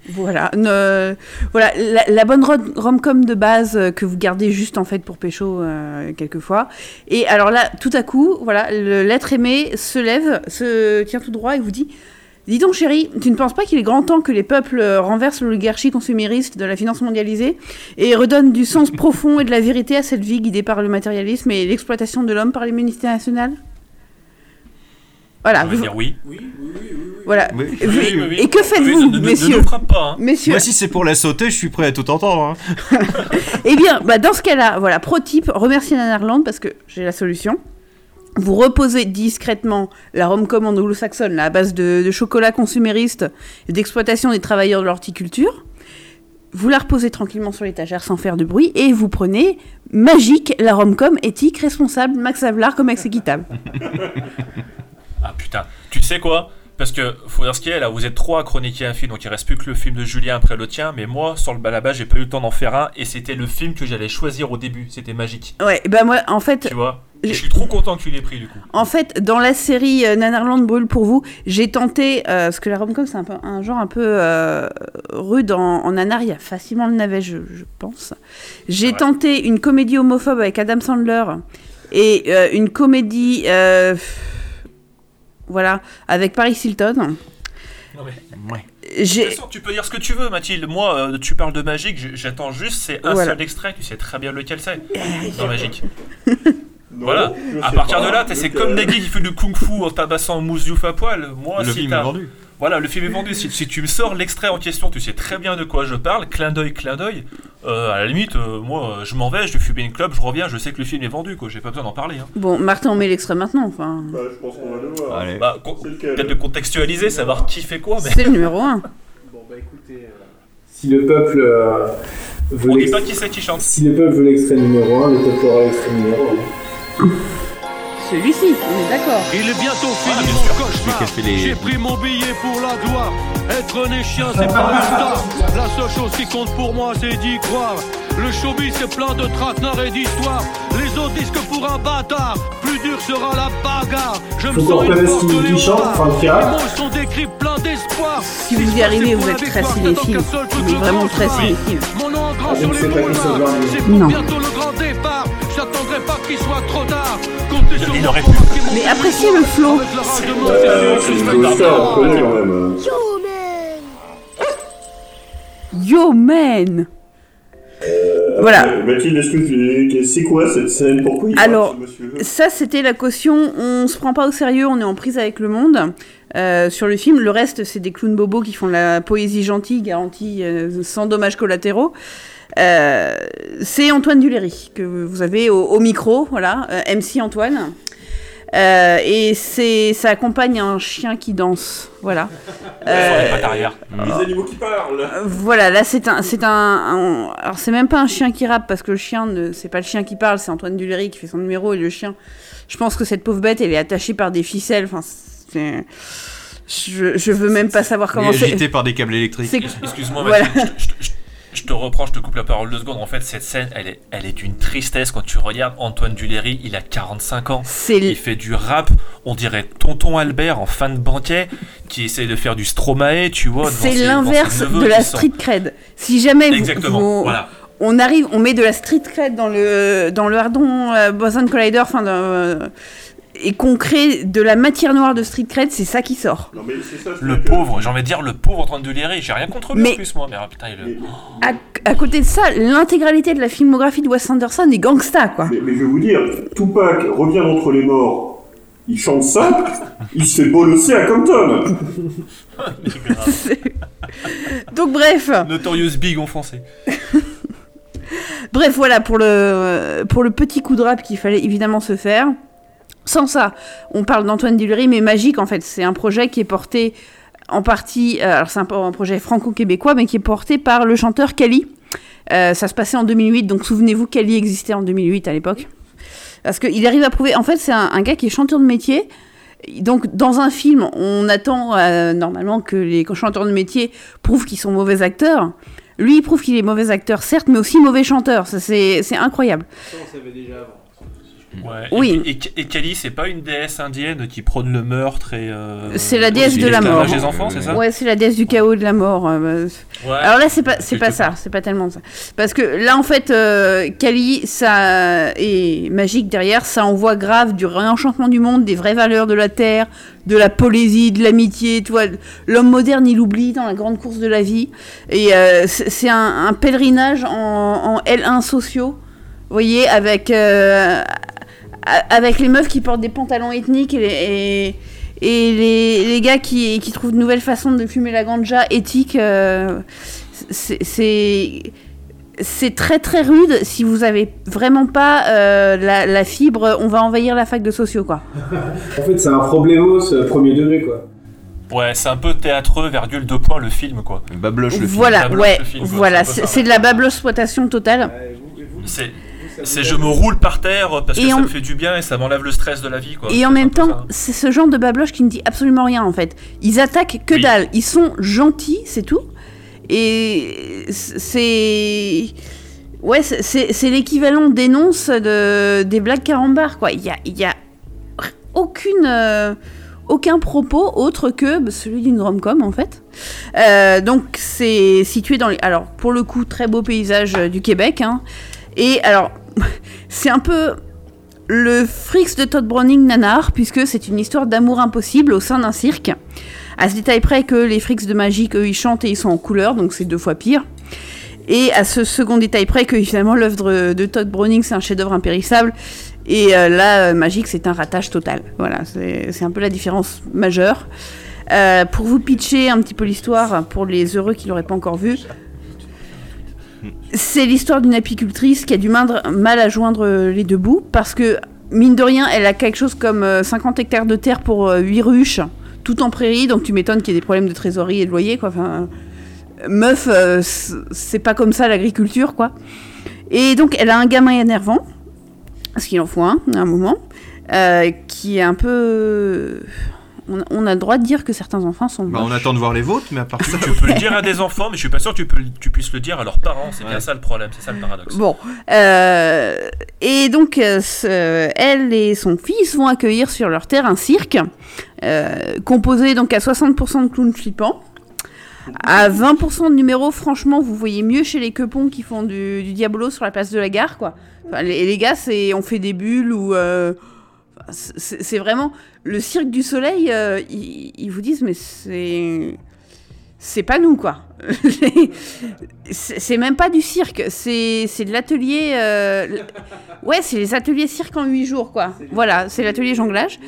Voilà, ne- voilà la, la bonne rom- rom-com de base euh, que vous gardez juste en fait pour pécho euh, quelquefois. Et alors là, tout à coup, voilà, l'être aimé se lève, se tient tout droit et vous dit Dis donc chérie, tu ne penses pas qu'il est grand temps que les peuples euh, renversent l'oligarchie consumériste de la finance mondialisée et redonnent du sens profond et de la vérité à cette vie guidée par le matérialisme et l'exploitation de l'homme par les nationales? Voilà. On va vous- dire oui. Voilà. Oui. Vous- Oui, oui, oui. Et que faites-vous, Oui, ne- ne- ne messieurs nous frappe pas, hein. Messieurs. Moi, si c'est pour la sauter, je suis prêt à tout entendre. hein. Eh bien, bah, dans ce cas-là, voilà, pro type, remerciez Nanarland parce que j'ai la solution. Vous reposez discrètement la rom-com anglo-saxonne, là, à base de, chocolat consumériste et d'exploitation des travailleurs de l'horticulture. Vous la reposez tranquillement sur l'étagère sans faire de bruit et vous prenez magique la rom-com éthique, responsable, Max Havelaar comme ex équitable. Ah putain, tu sais quoi? Parce que faut dire ce qu'il y a là, vous êtes trois à chroniquer un film, donc il reste plus que le film de Julien après le tien, mais moi, sur le balaba, j'ai pas eu le temps d'en faire un, et c'était le film que j'allais choisir au début, c'était magique. Ouais, bah moi, en fait, Tu vois? Je suis trop content que tu l'aies pris du coup. En fait, dans la série euh, Nanarland brûle pour vous, j'ai tenté, euh, parce que la rom-com c'est un, peu, un genre un peu euh, rude en, en nanar, il y a facilement le navet, je, je pense. J'ai tenté une comédie homophobe avec Adam Sandler et euh, une comédie, voilà, avec Paris Hilton. Non mais. De J'ai- toute façon, tu peux dire ce que tu veux, Mathilde. Moi, euh, tu parles de Magique, j'attends juste, c'est un Voilà. seul extrait, tu sais très bien lequel c'est dans Magique. Non, voilà, à partir pas, de là, t'es- c'est comme Nagui qui fait du kung fu en tabassant Mouziouf à poil. Moi, Le si film vendu. Voilà, le film est vendu. Si, si tu me sors l'extrait en question, tu sais très bien de quoi je parle. Clin d'œil, clin d'œil. Euh, à la limite, euh, moi, euh, je m'en vais, je vais fumer une clope, je reviens, je sais que le film est vendu, quoi. J'ai pas besoin d'en parler. Hein. Bon, Martin, on met l'extrait maintenant, enfin. Bah, je pense qu'on va le voir. Allez. Bah, con- peut-être de contextualiser, savoir qui fait quoi. Mais... C'est le numéro 1. Bon, bah écoutez, euh, si le peuple euh, veut On dit pas qui c'est qui chante. si le peuple veut l'extrait numéro 1, le peuple aura l'extrait numéro 1. Celui-ci, on est d'accord. Il est bientôt fini bien mon sûr. cauchemar. J'ai pris mon billet pour la gloire. Être né chien, c'est pas une star. La seule chose qui compte pour moi, c'est d'y croire. Le showbiz, c'est plein de traquenards et d'histoires. Les autres disent que pour un bâtard, plus dur sera la bagarre. Je me sens une force de léopard. Les mots sont décrits plein d'espoir. Si vous y arrivez, vous êtes très cinéphile. Mais vraiment très cinéphile. Mon nom en grand Ah, sur les. Barbier. C'est pour Non. bientôt le grand départ. J'attendrai pas qu'il soit trop tard. Comptez sur moi Mais appréciez le flow. Euh, c'est c'est sûr que une je vais star, on t'attendre. connaît quand même. Yo, man Euh, Voilà. après, Mathilde, c'est quoi cette scène Pourquoi il Alors, ce ça c'était la caution, on se prend pas au sérieux, on est en prise avec le monde euh, sur le film. Le reste, c'est des clowns bobos qui font la poésie gentille, garantie euh, sans dommages collatéraux. Euh, c'est Antoine Duléry que vous avez au, au micro, voilà, euh, MC Antoine. Euh, et c'est ça accompagne un chien qui danse, voilà. Sur les pattes arrière. Les animaux qui parlent Euh, Voilà, là c'est un, c'est un, un- alors c'est même pas un chien qui rappe parce que le chien, ne, c'est pas le chien qui parle, c'est Antoine Duléry qui fait son numéro et le chien. Je pense que cette pauvre bête, elle est attachée par des ficelles. Enfin, c'est, je, je veux même pas savoir Il comment est c'est. agité par des câbles électriques. C'est- Excuse-moi, Voilà. Mathilde, je, je- je- je te reprends, je te coupe la parole deux secondes. En fait, cette scène, elle est, elle est d'une tristesse quand tu regardes Antoine Duléry. Il a 45 ans. C'est l- Il fait du rap. On dirait Tonton Albert en fin de banquet qui essaie de faire du Stromae, tu vois. C'est l'inverse de la sont- street cred. Si jamais vous- Exactement, vous- voilà. on arrive, on met de la street cred dans le dans le Hardon euh, Boson Collider, enfin dans, euh, et qu'on crée de la matière noire de street cred, c'est ça qui sort. Le pauvre, j'ai envie de dire le pauvre en train de délirer. J'ai rien contre lui Mais- en plus, moi. Mais ah, putain, il. À, à côté de ça, l'intégralité de la filmographie de Wes Anderson est gangsta, quoi. Mais, mais je vais vous dire, Tupac revient d'entre les morts, il chante ça, il se fait bolosser à Compton. Donc bref. Notorious Big en français. Bref, voilà pour le, pour le petit coup de rap qu'il fallait évidemment se faire. Sans ça, on parle d'Antoine Dulery, mais Magique, en fait, c'est un projet qui est porté en partie, euh, alors c'est un, projet franco-québécois, mais qui est porté par le chanteur Kali. Euh, ça se passait en 2008, donc souvenez-vous, Kali existait en 2008 à l'époque. Parce qu'il arrive à prouver, en fait, c'est un, gars qui est chanteur de métier. Donc, dans un film, on attend euh, normalement que les chanteurs de métier prouvent qu'ils sont mauvais acteurs. Lui, il prouve qu'il est mauvais acteur, certes, mais aussi mauvais chanteur. C'est incroyable. Ça, on savait déjà avant. Ouais. Oui. Et, et, et Kali, c'est pas une déesse indienne qui prône le meurtre et. euh, C'est la déesse de la mort. des enfants, c'est ça Ouais, c'est la déesse du chaos et de la mort. euh, bah, Ouais. Alors là, c'est pas, c'est pas ça, c'est pas tellement ça. Parce que là, en fait, euh, Kali, ça et magique derrière, ça envoie grave du réenchantement du monde, des vraies valeurs de la terre, de la poésie, de l'amitié. Tu vois, l'homme moderne, il oublie dans la grande course de la vie. Et euh, c'est un, un pèlerinage en, en L1 sociaux. Vous voyez, avec euh, avec les meufs qui portent des pantalons ethniques et les, et, et les, les gars qui, qui trouvent de nouvelles façons de fumer la ganja éthique. euh, c'est- très très rude si vous avez vraiment pas euh, la, la fibre. On va envahir la fac de sociaux quoi. En fait, c'est un problémos euh, premier degré, quoi. Ouais, c'est un peu théâtreux, virgule, deux points, le film, quoi. Babloche Voilà, ouais, le film, quoi, voilà, c'est un peu c'est de la bablosploitation totale. C'est. C'est je me roule par terre parce que ça me fait du bien et ça m'enlève le stress de la vie, quoi. Et en même temps, c'est ce genre de babloche qui ne dit absolument rien en fait. Ils attaquent que dalle. Ils sont gentils, c'est tout. Et c'est. Ouais, c'est- l'équivalent dénonce de, des blagues carambar, quoi. Il y a, il y a aucune. euh, aucun propos autre que celui d'une rom-com en fait. Euh, donc c'est situé dans les... Alors pour le coup très beau paysage euh, du Québec. hein. Et alors c'est un peu le Frix de Todd Browning nanar, puisque c'est une histoire d'amour impossible au sein d'un cirque. À ce détail près que les Frix de Magique, eux, ils chantent et ils sont en couleur, donc c'est deux fois pire. Et à ce second détail près que finalement l'œuvre de Todd Browning, c'est un chef-d'œuvre impérissable. Et euh, là, Magique, c'est un ratage total. Voilà, c'est c'est un peu la différence majeure. Euh, pour vous pitcher un petit peu l'histoire, pour les heureux qui l'auraient pas encore vu, c'est l'histoire d'une apicultrice qui a du mal, à joindre les deux bouts parce que, mine de rien, elle a quelque chose comme euh, 50 hectares de terre pour 8 ruches, tout en prairie, donc tu m'étonnes qu'il y ait des problèmes de trésorerie et de loyer, quoi. Enfin, meuf, euh, c'est pas comme ça l'agriculture, quoi. Et donc, elle a un gamin énervant, parce qu'il en faut un, à un moment, euh, qui est un peu. On, on a le droit de dire que certains enfants sont. Bah, on attend de voir les vôtres, mais à part ça. Tu peux le dire à des enfants, mais je suis pas sûr que tu, peux, tu puisses le dire à leurs parents. C'est bien ça le problème, c'est ça le paradoxe. Bon, euh, et donc euh, ce- elle et son fils vont accueillir sur leur terre un cirque euh, composé donc à 60% de clowns flippants. À 20% de numéros, franchement, vous voyez mieux chez les quepons qui font du, du diabolo sur la place de la gare, quoi. Enfin, les, les gars, c'est on fait des bulles ou euh, c'est vraiment le cirque du soleil. euh, ils, ils vous disent mais c'est c'est pas nous quoi. c'est même pas du cirque, c'est de l'atelier. euh, ouais, c'est les ateliers cirque en 8 jours quoi. Voilà, c'est l'atelier jonglage.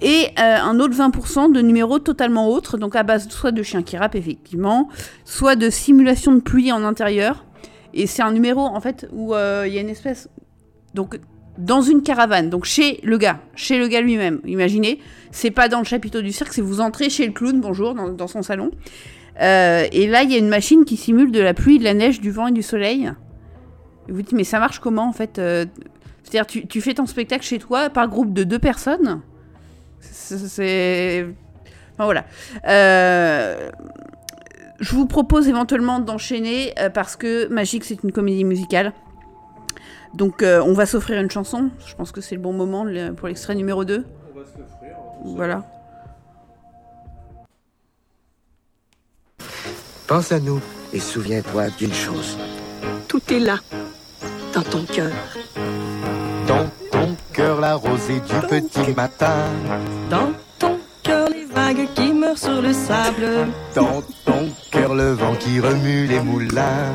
Et euh, un autre 20% de numéros totalement autres, donc à base soit de chiens qui rappent effectivement, soit de simulation de pluie en intérieur. Et c'est un numéro en fait où il y a une espèce. Donc dans une caravane, donc chez le gars, chez le gars lui-même. Imaginez, c'est pas dans le chapiteau du cirque, c'est vous entrez chez le clown, bonjour, dans, son salon. Euh, et là, il y a une machine qui simule de la pluie, de la neige, du vent et du soleil. Et vous dites, mais ça marche comment en fait euh, C'est-à-dire, tu, fais ton spectacle chez toi par groupe de deux personnes? C'est. Enfin voilà. Euh, je vous propose éventuellement d'enchaîner parce que Magique, c'est une comédie musicale. Donc, euh, on va s'offrir une chanson. Je pense que c'est le bon moment le- pour l'extrait numéro 2. On va se l'offrir. Voilà. Pense à nous et souviens-toi d'une chose. Tout est là, dans ton cœur. Dans ton cœur, la la rosée du petit matin. Dans ton cœur, les vagues qui meurent sur le sable. Dans ton cœur, le vent qui remue les moulins.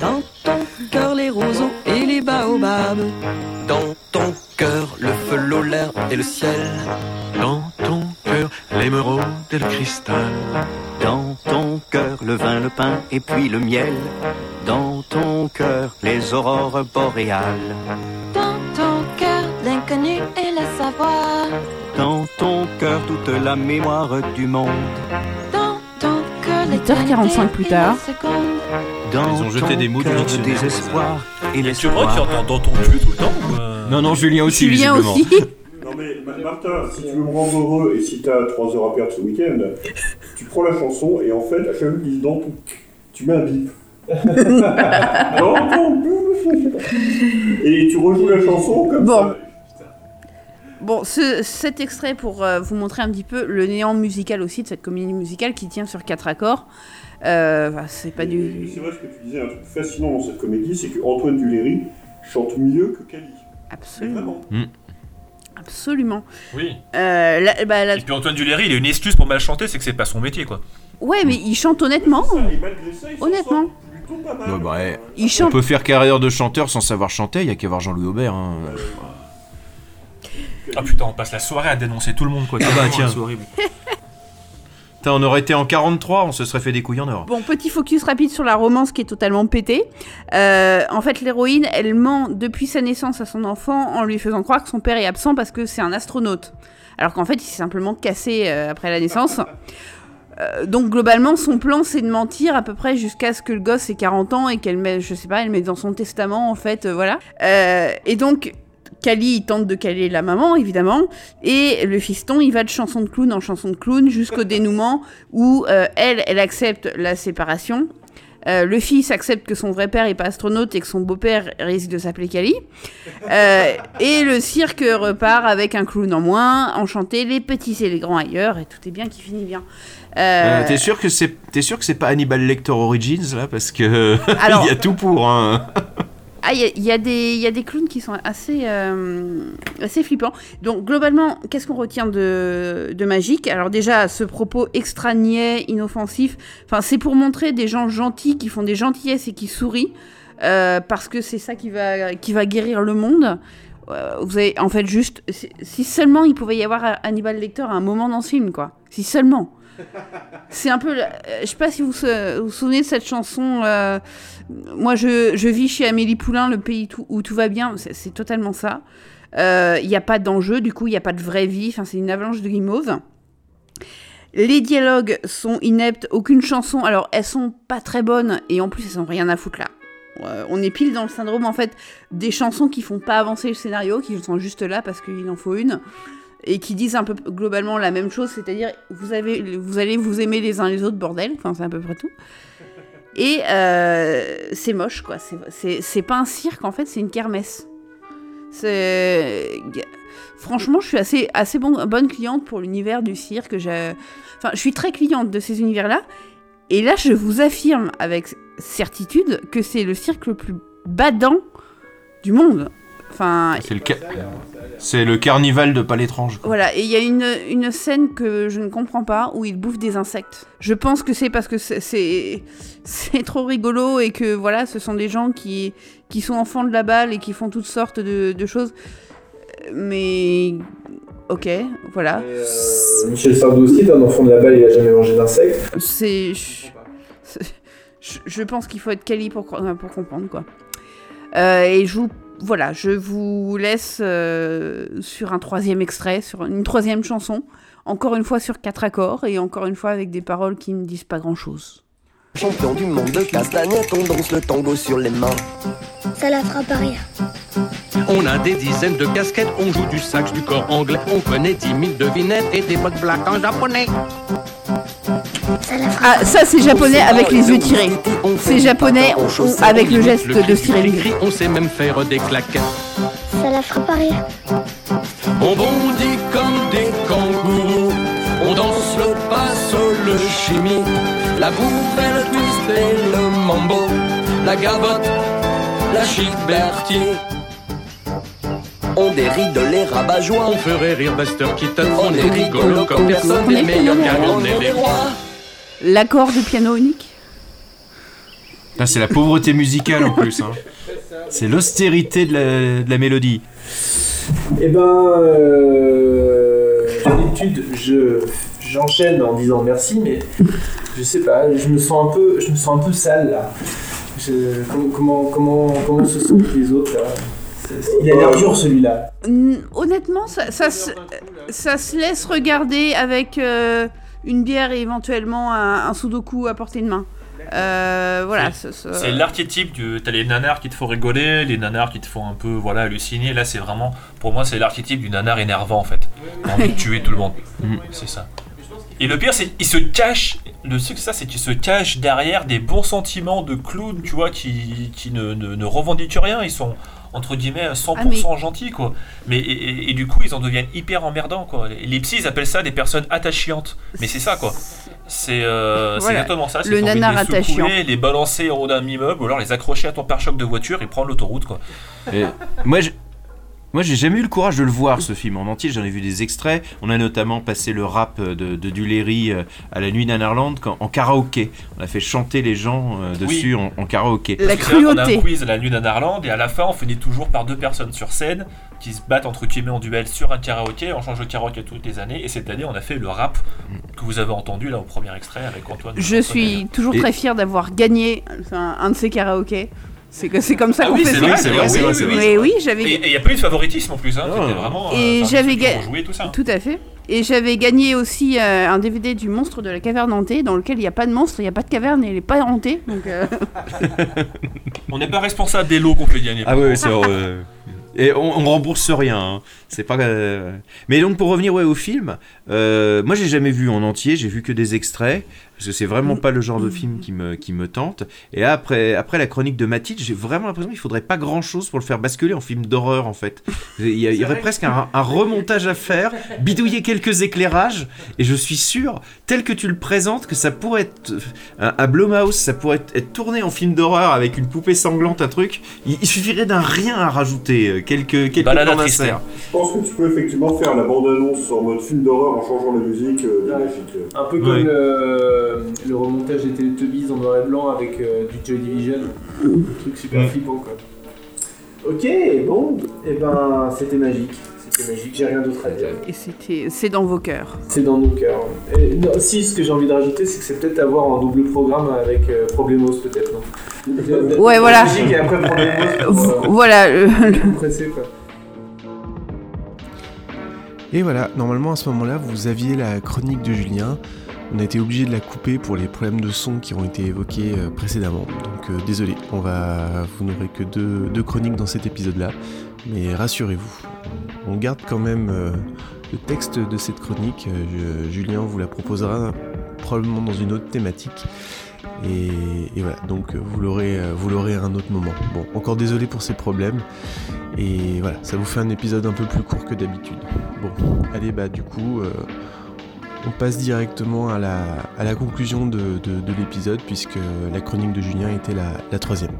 Dans ton cœur, les roseaux Dans ton cœur, le feu, l'eau, l'air et le ciel. Dans ton cœur, l'émeraude et le cristal. Dans ton cœur, le vin, le pain et puis le miel. Dans ton cœur, les aurores boréales. Dans ton cœur, l'inconnu et le savoir. Dans ton cœur, toute la mémoire du monde. Dans ton cœur, 8h45 plus tard. Dans Ils ont jeté des mots du désespoir et Tu l'espoir. vois, tu entends dans ton cul tout le temps ou, euh, Non, non, Julien aussi, Julien aussi. Non mais Ma- Martin, si tu veux me rendre heureux et si t'as 3 heures à perdre ce week-end, tu prends la chanson et en fait, à chaque fois qu'ils dans ton tu mets un bip. Et tu rejoues la chanson comme Bon. ça. Bon, ce- cet extrait pour euh, vous montrer un petit peu le néant musical aussi de cette comédie musicale qui tient sur quatre accords. Euh, bah, c'est pas Et du. C'est vrai ce que tu disais, un truc fascinant dans cette comédie, c'est que Antoine Duléry chante mieux que Cali. Absolument. Hmm. Absolument. Oui. Euh, la- bah, la- Et puis Antoine Duléry, il a une excuse pour mal chanter, c'est que c'est pas son métier, quoi. Ouais, mais il chante honnêtement. Et malgré ça, il Honnêtement. sort plutôt pas mal. Ouais, bah, ouais. Il On chante. peut faire carrière de chanteur sans savoir chanter, il y a qu'à voir Jean-Louis Aubert. hein. Ah putain, on passe la soirée à dénoncer tout le monde, quoi. Ah bah, tiens. C'est horrible. On aurait été en 43, on se serait fait des couilles en or. Bon, petit focus rapide sur la romance qui est totalement pétée. Euh, en fait, l'héroïne, elle ment depuis sa naissance à son enfant en lui faisant croire que son père est absent parce que c'est un astronaute. Alors qu'en fait, il s'est simplement cassé euh, après la naissance. Euh, donc globalement, son plan, c'est de mentir à peu près jusqu'à ce que le gosse ait 40 ans et qu'elle met, je sais pas, elle met dans son testament, en fait, voilà. Et donc, Cali, il tente de caler la maman, évidemment, et le fiston, il va de chanson de clown en chanson de clown jusqu'au dénouement où euh, elle, elle accepte la séparation. Euh, le fils accepte que son vrai père est pas astronaute et que son beau-père risque de s'appeler Cali. Euh, et le cirque repart avec un clown en moins, enchanté, les petits et les grands ailleurs, et tout est bien qui finit bien. Euh, T'es sûr que c'est t'es sûr que c'est pas Hannibal Lecter Origins là parce que Alors- il y a tout pour hein? Ah, il y, y a des- clowns qui sont assez, euh, assez flippants. Donc, globalement, qu'est-ce qu'on retient de, de Magique? Alors, déjà, ce propos extra niais, inoffensif, c'est pour montrer des gens gentils qui font des gentillesses et qui sourient, euh, parce que c'est ça qui va, qui va guérir le monde. Euh, vous avez, en fait, juste, si seulement il pouvait y avoir Hannibal Lecter à un moment dans ce film, quoi. Si seulement. C'est un peu. euh, Je sais pas si vous vous, souvenez de cette chanson. euh, moi, je, je vis chez Amélie Poulain, le pays tout- où tout va bien. C'est totalement ça. Il n'y a pas d'enjeu, du coup, il n'y a pas de vraie vie. Enfin, c'est une avalanche de guimauve. Les dialogues sont ineptes, aucune chanson. Alors, elles sont pas très bonnes et en plus, elles ont rien à foutre là. Euh, on est pile dans le syndrome en fait des chansons qui font pas avancer le scénario, qui sont juste là parce qu'il en faut une et qui disent un peu globalement la même chose, c'est-à-dire vous vous allez vous aimer les uns les autres, bordel. Enfin, c'est à peu près tout. Et euh, c'est moche, quoi. C'est- pas un cirque, en fait, c'est une kermesse. Franchement, je suis assez, assez bon- bonne cliente pour l'univers du cirque. Enfin, je suis très cliente de ces univers-là. Et là, je vous affirme avec certitude que c'est le cirque le plus badant du monde. Enfin, C'est le ca- le carnival de pas l'étrange. voilà, et il y a une, une scène que je ne comprends pas où il bouffe des insectes. Je pense que c'est parce que c'est- trop rigolo et que voilà, ce sont des gens qui, qui sont enfants de la balle et qui font toutes sortes de, de choses. Mais ok, voilà. Euh, Michel Sardou aussi est un enfant de la balle, il a jamais mangé d'insectes. C'est. Je, pense qu'il faut être quali pour comprendre, quoi. Euh, et je vous. Voilà, je vous laisse euh, sur un troisième extrait, sur une troisième chanson. Encore une fois sur quatre accords et encore une fois avec des paroles qui ne disent pas grand chose. Champion du monde de castagnette, on danse le tango sur les mains. Ça la fera pas rire. On a des dizaines de casquettes, on joue du sax, du corps anglais, on connaît dix mille devinettes et des mots de blagues en japonais. Ah, ça c'est japonais avec les yeux tirés. C'est japonais avec le geste de tirer le. On sait même faire des claques. Ça la fera pas rire. On bondit comme des kangourous, on danse le passo, le chimie, la bouffe, le twist et le mambo, la gavotte, la chic Berthier. On déride les rabat-joie. On ferait rire Buster Keaton, On on est est rigolo comme personne, les meilleurs gagnants, on est des rois. L'accord du piano unique C'est la pauvreté musicale en plus. hein. C'est l'austérité de la, de la mélodie. Eh ben, euh, d'habitude, je j'enchaîne en disant merci, mais je sais pas, je me sens un peu, je me sens un peu sale là. Je- comment, comment, comment, comment se sentent les autres là? Il a l'air dur celui-là. Honnêtement, ça, ça, se, ça se laisse regarder avec euh, une bière et éventuellement un, un sudoku à portée de main. Euh, voilà. C'est l'archétype du. T'as les nanars qui te font rigoler, les nanars qui te font un peu voilà, halluciner. Là, c'est vraiment. Pour moi, c'est l'archétype du nanar énervant en fait. T'as envie de tuer tout le monde. C'est ça. Et le pire, c'est qu'il se cache. Le truc, c'est ça, c'est qu'il se cache derrière des bons sentiments de clown, tu vois, qui, qui ne, ne, ne revendiquent rien. Ils sont entre guillemets 100% Ah, mais- gentils, quoi. Mais et, et- et du coup, ils en deviennent hyper emmerdants, quoi. Les, les psys, ils appellent ça des personnes attachantes. Mais c'est ça, quoi. C'est euh, c'est Voilà. exactement ça. c'est Le nanar attachant. les balancer en haut d'un immeuble, ou alors les accrocher à ton pare-choc de voiture et prendre l'autoroute, quoi. Et moi, je- moi, j'ai jamais eu le courage de le voir ce film en entier. J'en ai vu des extraits. On a notamment passé le rap de, de Duléry euh, à la nuit d'Anarland en karaoké. On a fait chanter les gens euh, dessus en, en karaoké. Que là, On a un quiz à la nuit d'Anarland et à la fin, on finit toujours par deux personnes sur scène qui se battent entre guillemets en duel sur un karaoké. On change de karaoké toutes les années et cette année, on a fait le rap que vous avez entendu là au premier extrait avec Antoine. Je suis toujours très fier d'avoir gagné un, un de ces karaokés. C'est comme ça Ah qu'on oui, ça. vrai, c'est vrai, c'est vrai, c'est vrai. Mais oui, j'avais. Et il n'y a pas eu de favoritisme en plus, hein. C'était vraiment. euh, Et parmi j'avais gagné. ont joué, tout à fait. Et j'avais gagné aussi euh, un DVD du monstre de la caverne hantée, dans lequel il n'y a pas de monstre, il n'y a pas de caverne et il n'est pas hanté. Donc, euh, On n'est pas responsable des lots qu'on fait gagner. Ah ouais, c'est euh, Et on, on rembourse rien. hein. C'est pas. euh, Mais donc pour revenir ouais, au film, euh, moi j'ai jamais vu en entier. J'ai vu que des extraits parce que c'est vraiment pas le genre de film qui me qui me tente. Et après après la chronique de Mathilde, j'ai vraiment l'impression qu'il faudrait pas grand chose pour le faire basculer en film d'horreur en fait. Il y, a- il y aurait presque un, un remontage à faire, bidouiller quelques éclairages. Et je suis sûr, tel que tu le présentes, que ça pourrait être un, un Blumhouse, ça pourrait être, être tourné en film d'horreur avec une poupée sanglante, un truc. Il, il suffirait d'un rien à rajouter, euh, quelques quelques d'insert. Je pense que tu peux effectivement faire la bande-annonce en mode film d'horreur en changeant la musique euh, magiques. euh. Un peu comme le, le remontage des Teletubbies en noir et blanc avec euh, du Joy Division. Un truc super flippant quoi. Ok, bon, et ben c'était magique. C'était magique, j'ai rien d'autre à dire. et c'était, c'est dans vos cœurs. C'est dans nos cœurs. Et, non, si, ce que j'ai envie de rajouter, c'est que c'est peut-être avoir un double programme avec euh, Problemos peut-être, non? Ouais, voilà. Magique et après Problemos. pour, euh, Voilà, compresser, quoi. Et voilà, normalement à ce moment-là, vous aviez la chronique de Julien. On a été obligé de la couper pour les problèmes de son qui ont été évoqués euh, précédemment. Donc euh, désolé, on va, vous n'aurez que deux, chroniques dans cet épisode-là. Mais rassurez-vous, on garde quand même euh, le texte de cette chronique. Julien vous la proposera probablement dans une autre thématique. Et, voilà, donc vous l'aurez, à un autre moment. Bon, encore désolé pour ces problèmes. Et voilà, ça vous fait un épisode un peu plus court que d'habitude. Bon, allez, bah du coup, on passe directement à la, à la conclusion de, de- de l'épisode, puisque la chronique de Julien était la, la troisième.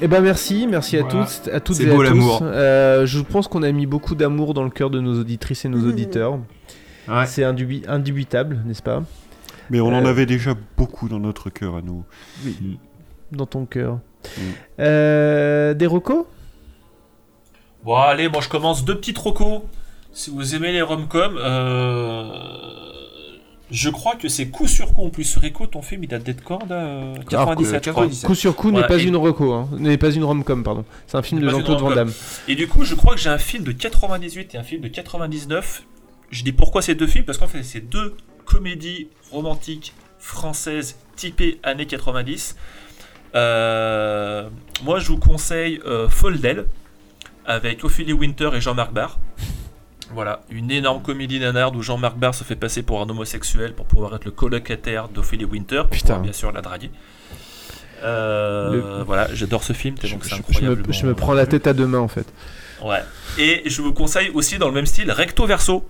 Eh ben merci, merci à Voilà. toutes, à toutes et beau, à tous. l'amour. Euh, je pense qu'on a mis beaucoup d'amour dans le cœur de nos auditrices et nos auditeurs. C'est indubi- indubitable, n'est-ce pas? Mais on en Euh, avait déjà beaucoup dans notre cœur à nous. Oui. Dans ton cœur. Euh, des recos? Bon, allez, moi je commence deux petits trocos. Si vous aimez les rom-coms, euh, je crois que c'est coup sur coup en plus. Rico, ton film il date d'être quand euh, 97, je crois. Coup sur coup n'est pas et- une reco, hein. n'est pas une rom-com, pardon. C'est un film de Jean-Claude Van. Damme. Et du coup, je crois que j'ai un film de 98 et un film de 99. Je dis pourquoi ces deux films Parce qu'en fait, c'est deux comédies romantiques françaises typées années 90. Euh, moi, je vous conseille euh, Folle d'elle avec Ophélie Winter et Jean-Marc Barr. Voilà, une énorme comédie nanarde où Jean-Marc Barr se fait passer pour un homosexuel pour pouvoir être le colocataire d'Ophélie Winter, pour pouvoir bien sûr la draguer. Euh, Le- Voilà, j'adore ce film, c'est Je me, incroyable. je me prends la tête à deux mains en fait. Ouais. Et je vous conseille aussi dans le même style Recto Verso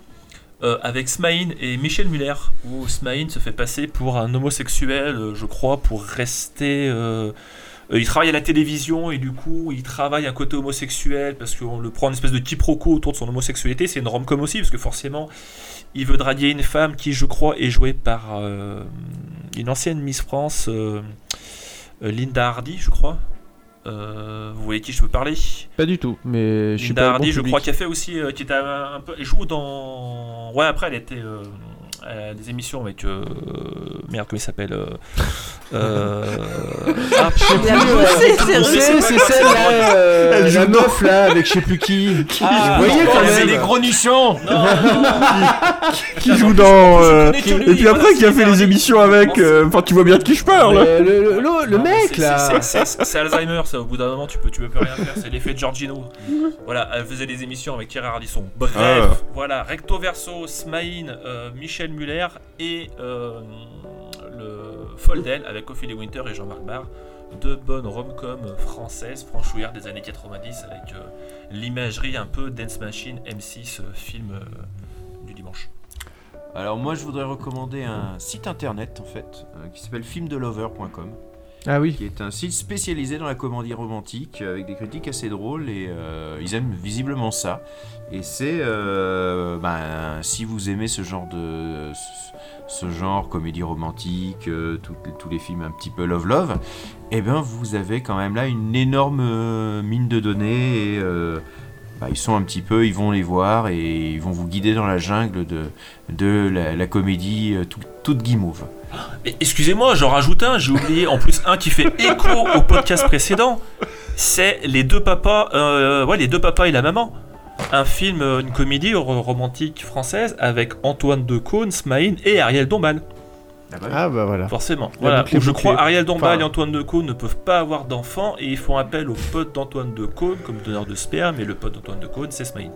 euh, avec Smaïn et Michel Muller où Smaïn se fait passer pour un homosexuel, euh, je crois, pour rester Euh, il travaille à la télévision et du coup, il travaille un côté homosexuel parce qu'on le prend une espèce de quiproquo autour de son homosexualité. C'est une rom-com aussi parce que forcément, il veut draguer une femme qui, je crois, est jouée par euh, une ancienne Miss France, euh, euh, Linda Hardy, je crois. Euh, vous voyez qui je peux parler? Pas du tout, mais je suis Linda pas le bon Hardy, je crois, qui a fait aussi, euh, qui était un, un peu, elle joue dans, ouais, après elle était euh, des émissions avec, euh, merde, comment il s'appelle euh, euh, ah, c'est- c'est- c'est- c'est celle-là, euh, Elle la meuf là avec je sais plus qui. Ah, Vous voyez non, quand c'est même. les gros nichons Qui joue dans. Et puis après, qui a fait les émissions avec. Enfin, tu vois bien de qui je parle. Le, mec c'est- là. c'est- C'est c'est Alzheimer, ça. Au bout d'un moment, tu peux, tu peux plus rien faire. C'est l'effet Giorgino. Voilà, elle faisait des émissions avec Thierry Ardisson. Bref, Ah. voilà, Recto Verso, Smaïn, euh, Muller et euh, le Foldel avec Ophélie Winter et Jean-Marc Barr. Deux bonnes rom-com françaises, franchouillardes des années 90 avec euh, l'imagerie un peu Dance Machine M6, euh, film du dimanche. Alors moi je voudrais recommander un site internet en fait qui s'appelle filmdelover.com. Ah oui. Qui est un site spécialisé dans la comédie romantique avec des critiques assez drôles et euh, ils aiment visiblement ça. Et c'est euh, ben, si vous aimez ce genre de ce, genre comédie romantique, euh, tous les films un petit peu love love, et ben vous avez quand même là une énorme mine de données et bah, ils sont un petit peu, ils vont les voir et ils vont vous guider dans la jungle de, de la, comédie euh, tout- toute guimauve. Excusez-moi, j'en rajoute un, j'ai oublié en plus un qui fait écho au podcast précédent. C'est les deux papas, euh, ouais, les deux papas et la maman. Un film, euh, une comédie ro- romantique française avec Antoine Decaune, Smaïn et Ariel Dombal. Ah bah voilà. Forcément. La Voilà, boucle est où je crois Ariel Dombal Enfin, et Antoine Decaune ne peuvent pas avoir d'enfants et ils font appel au pote d'Antoine Decaune comme donneur de sperme et le pote d'Antoine Decaune c'est Smaïn.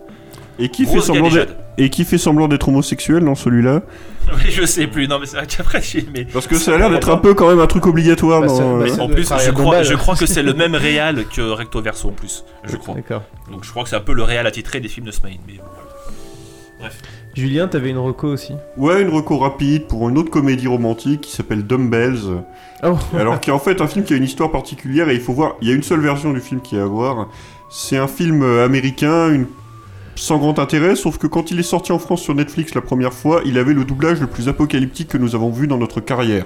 Et qui, fait semblant d'être- et qui fait semblant d'être homosexuel dans celui-là Oui, je sais plus. Non, mais c'est vrai qu'après, j'ai- mais Parce que ça a l'air d'être un peu quand même un truc obligatoire Bah, dans. bah, euh, En plus, je crois, je crois que c'est le même réal que Recto Verso en plus. Je crois. D'accord. Donc je crois que c'est un peu le réal attitré des films de Smaïn. Mais bon, voilà. Bref. Julien, t'avais une reco aussi. Ouais, une reco rapide pour une autre comédie romantique qui s'appelle Dumbbells. Oh. Alors qui est en fait un film qui a une histoire particulière et il faut voir, il y a une seule version du film qui est à voir. C'est un film euh, américain, une... sans grand intérêt, sauf que quand il est sorti en France sur Netflix la première fois, il avait le doublage le plus apocalyptique que nous avons vu dans notre carrière.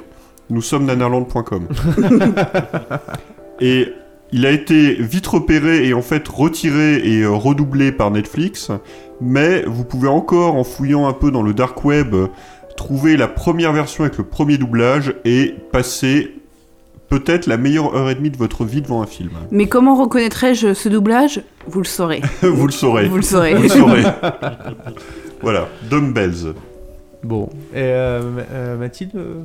Nous sommes nanarland.com. et il a été vite repéré et en fait retiré et euh, redoublé par Netflix, mais vous pouvez encore, en fouillant un peu dans le dark web, trouver la première version avec le premier doublage et passer peut-être la meilleure heure et demie de votre vie devant un film. Mais comment reconnaîtrais-je ce doublage? Vous le saurez. vous le saurez. Vous le saurez. Vous le saurez. voilà, Dumbbells. Bon. Et euh, euh, Mathilde euh,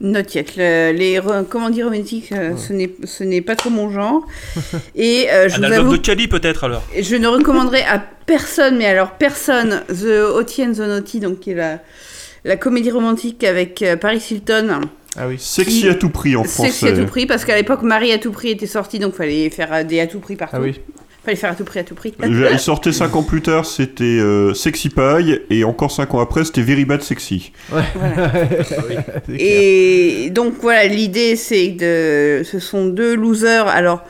Not yet. Le- les comédies romantiques, euh, ce n'est- ce n'est pas trop mon genre. Et euh, je Un vous album avoue de Cali peut-être alors. Je ne recommanderais à personne, mais alors personne, The Hottie and the Naughty, donc qui est la, la comédie romantique avec euh, Paris Hilton. Ah oui. Sexy à tout prix en français. Sexy à tout prix, parce qu'à l'époque, Marie à tout prix était sortie, donc fallait faire euh, des à tout prix partout. Ah oui. Fallait faire à tout prix, à tout prix. Il sortait 5 ans plus tard, c'était euh, Sexy Pie, et encore 5 ans après, c'était Very Bad Sexy. Ouais. Et donc voilà, l'idée c'est de, ce sont deux losers, alors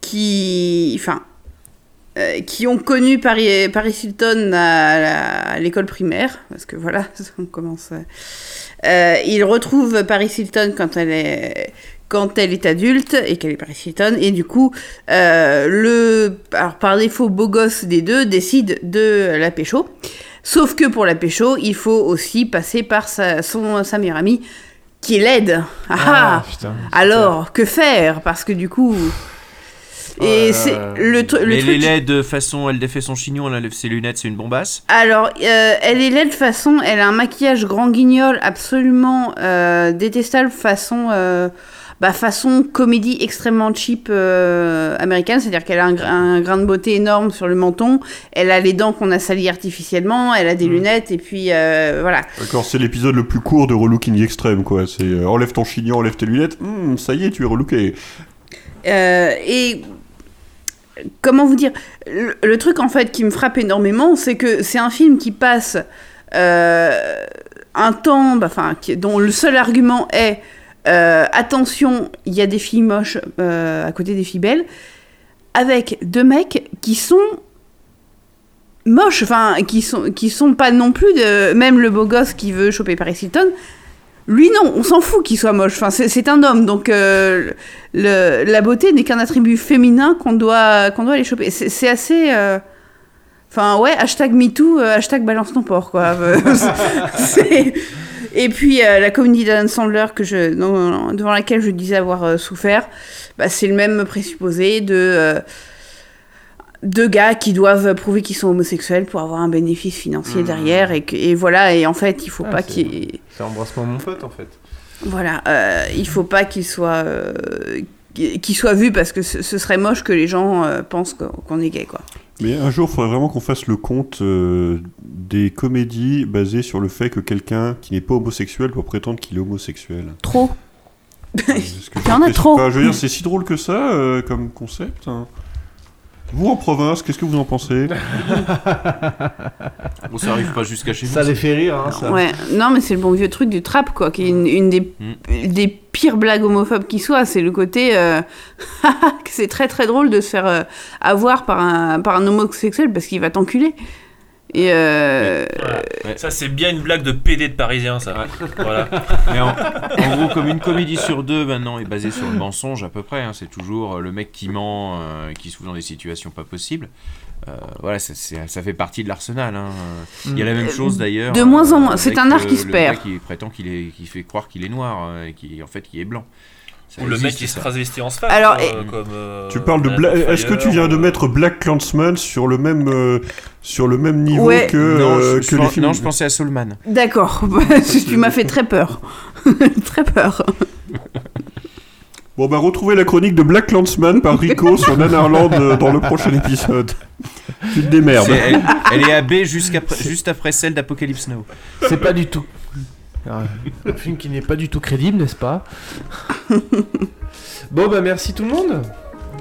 qui, enfin, euh, qui ont connu Paris, Paris Hilton à, à l'école primaire, parce que voilà, on commence. euh, euh, ils retrouvent Paris Hilton quand elle est quand elle est adulte et qu'elle est Paris Hilton et du coup euh, le alors par défaut beau gosse des deux décide de la pécho sauf que pour la pécho il faut aussi passer par sa, son, sa meilleure amie qui l'aide ah, Ah, ah. putain, alors que faire? Parce que du coup et c'est le, tru- le Mais truc les LED de façon, elle défait son chignon, elle enlève ses lunettes, c'est une bombasse. Alors, euh, elle est laide façon, elle a un maquillage grand guignol absolument euh, détestable façon, euh, bah, façon comédie extrêmement cheap euh, américaine, c'est-à-dire qu'elle a un, gra- un grain de beauté énorme sur le menton, elle a les dents qu'on a salies artificiellement, elle a des lunettes et puis euh, voilà. D'accord, c'est l'épisode le plus court de relooking extrême, quoi. C'est euh, enlève ton chignon, enlève tes lunettes, Hmm, ça y est, tu es relooké. Et comment vous dire le, le truc en fait qui me frappe énormément, c'est que c'est un film qui passe un temps, bah, enfin, dont le seul argument est euh, attention, il y a des filles moches euh, à côté des filles belles, avec deux mecs qui sont moches, enfin, qui sont, qui sont pas non plus de. Même le beau gosse qui veut choper Paris Hilton, lui non, on s'en fout qu'il soit moche. Enfin, c'est un homme, donc euh, le, la beauté n'est qu'un attribut féminin qu'on doit, qu'on doit aller choper. C'est assez. euh, Enfin, ouais, hashtag MeToo, hashtag balance ton porc, quoi. Et puis, euh, la comédie d'Adam Sandler, que je, devant laquelle je disais avoir euh, souffert, bah, c'est le même présupposé de. euh, deux gars qui doivent prouver qu'ils sont homosexuels pour avoir un bénéfice financier Mmh. derrière et, que, et voilà et en fait il faut Ah, pas c'est- qu'il C'est embrassement mon pote en fait. voilà euh, il faut pas qu'il soit qu'il soit vu parce que ce, ce serait moche que les gens euh, pensent qu'on est gay quoi Mais un jour, il faudrait vraiment qu'on fasse le compte euh, des comédies basées sur le fait que quelqu'un qui n'est pas homosexuel doit prétendre qu'il est homosexuel. trop que Il y en a trop. pas. Je veux dire, c'est si drôle que ça euh, comme concept. hein. Vous en province, qu'est-ce que vous en pensez Bon, ça arrive pas jusqu'à chez nous. Ça les fait rire, hein, ça. ouais non mais c'est le bon vieux truc du trap quoi qui est une, une des, Mm. des pires blagues homophobes qui soit c'est le côté euh, c'est très très drôle de se faire euh, avoir par un par un homosexuel parce qu'il va t'enculer et euh, Ça, c'est bien une blague de PD de parisien, ça. Voilà. Mais en, en gros, comme une comédie sur deux maintenant est basée sur le mensonge à peu près, hein, c'est toujours euh, le mec qui ment, euh, qui se fout dans des situations pas possibles. Euh, voilà, ça, fait partie de l'arsenal. hein. Il y a la même Euh, chose d'ailleurs. de moins en moins. C'est un art le- qui se le perd. gars qui prétend qu'il est, qui fait croire qu'il est noir et qui en fait qui est blanc. Ou le mec qui se ça. transvestit en femme. Alors, et- comme, euh, Tu parles de Est-ce que tu viens de mettre Black Clansman sur le même euh, sur le même niveau Ouais. que, non, euh, je, que je- les films? Non, je pensais à Soulman. D'accord, tu m'as fait très peur. très peur. Bon bah retrouvez la chronique de Black Clansman par Rico sur Nanarland dans le prochain épisode. Tu te démerdes. Elle, elle est à B jusqu'après- juste après celle d'Apocalypse Now. C'est pas du tout. Un film qui n'est pas du tout crédible, n'est-ce pas? Bon bah merci tout le monde.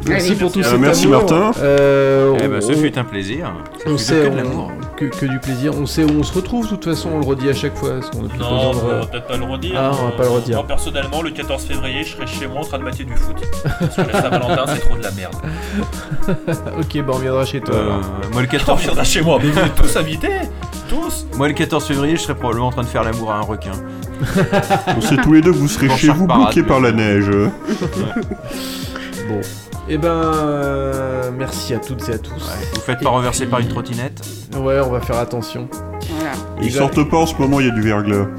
Merci Allez. pour tout cet Euh, merci, amour. Martin. Euh, Eh ben, ce on- fut un plaisir. Ce On sait que de on- que, que du plaisir. On sait où on se retrouve de toute façon. On le redit à chaque fois. Parce qu'on a plus Non, on va peut-être pas le redire. Ah, on va pas le redire. Moi, personnellement, le 14 février, je serai chez moi en train de mater du foot. Parce que la Saint-Valentin, c'est trop de la merde. ok, bah on viendra chez toi. Euh, moi le On 14 viendra chez moi, mais vous êtes tous invités Tous Moi le 14 février, je serais probablement en train de faire l'amour à un requin. On sait tous les deux que vous serez Dans chez vous bloqués par la neige. Bon. Et ben euh, merci à toutes et à tous. Vous faites pas renverser par une trottinette Ouais, on va faire attention. Ils sortent pas en ce moment, il y a du verglas.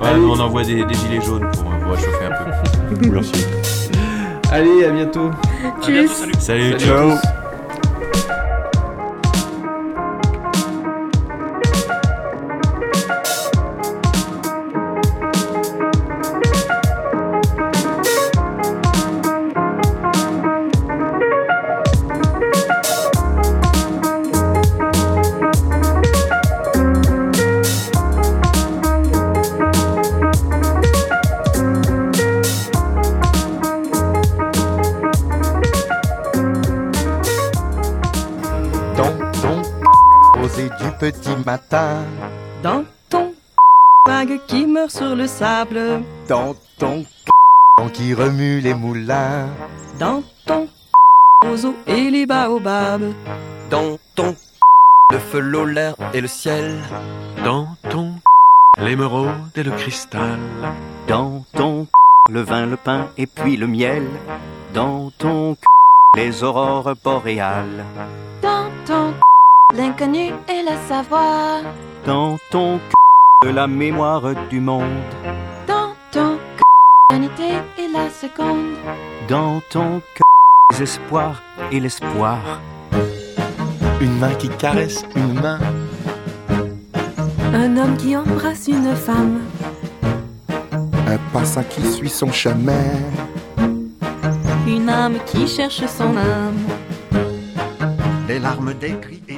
Ouais, nous, on envoie des, des gilets jaunes pour, euh, pour réchauffer un peu. Merci. Allez, à bientôt. Tchuss. Salut, Salut à ciao. Sur le sable, dans ton qui remue les moulins, dans ton roseau et les baobabs, Dans ton le feu, l'eau, l'air et le ciel. Dans ton l'émeraude et le cristal. Dans ton le vin, le pain et puis le miel. Dans ton les aurores boréales. Dans ton l'inconnu et le savoir. Dans ton de la mémoire du monde. Dans ton l'unité et la seconde. Dans ton les espoirs et l'espoir. une main qui caresse une main, un homme qui embrasse une femme, un passant qui suit son chemin, une âme qui cherche son âme. des larmes, des cris et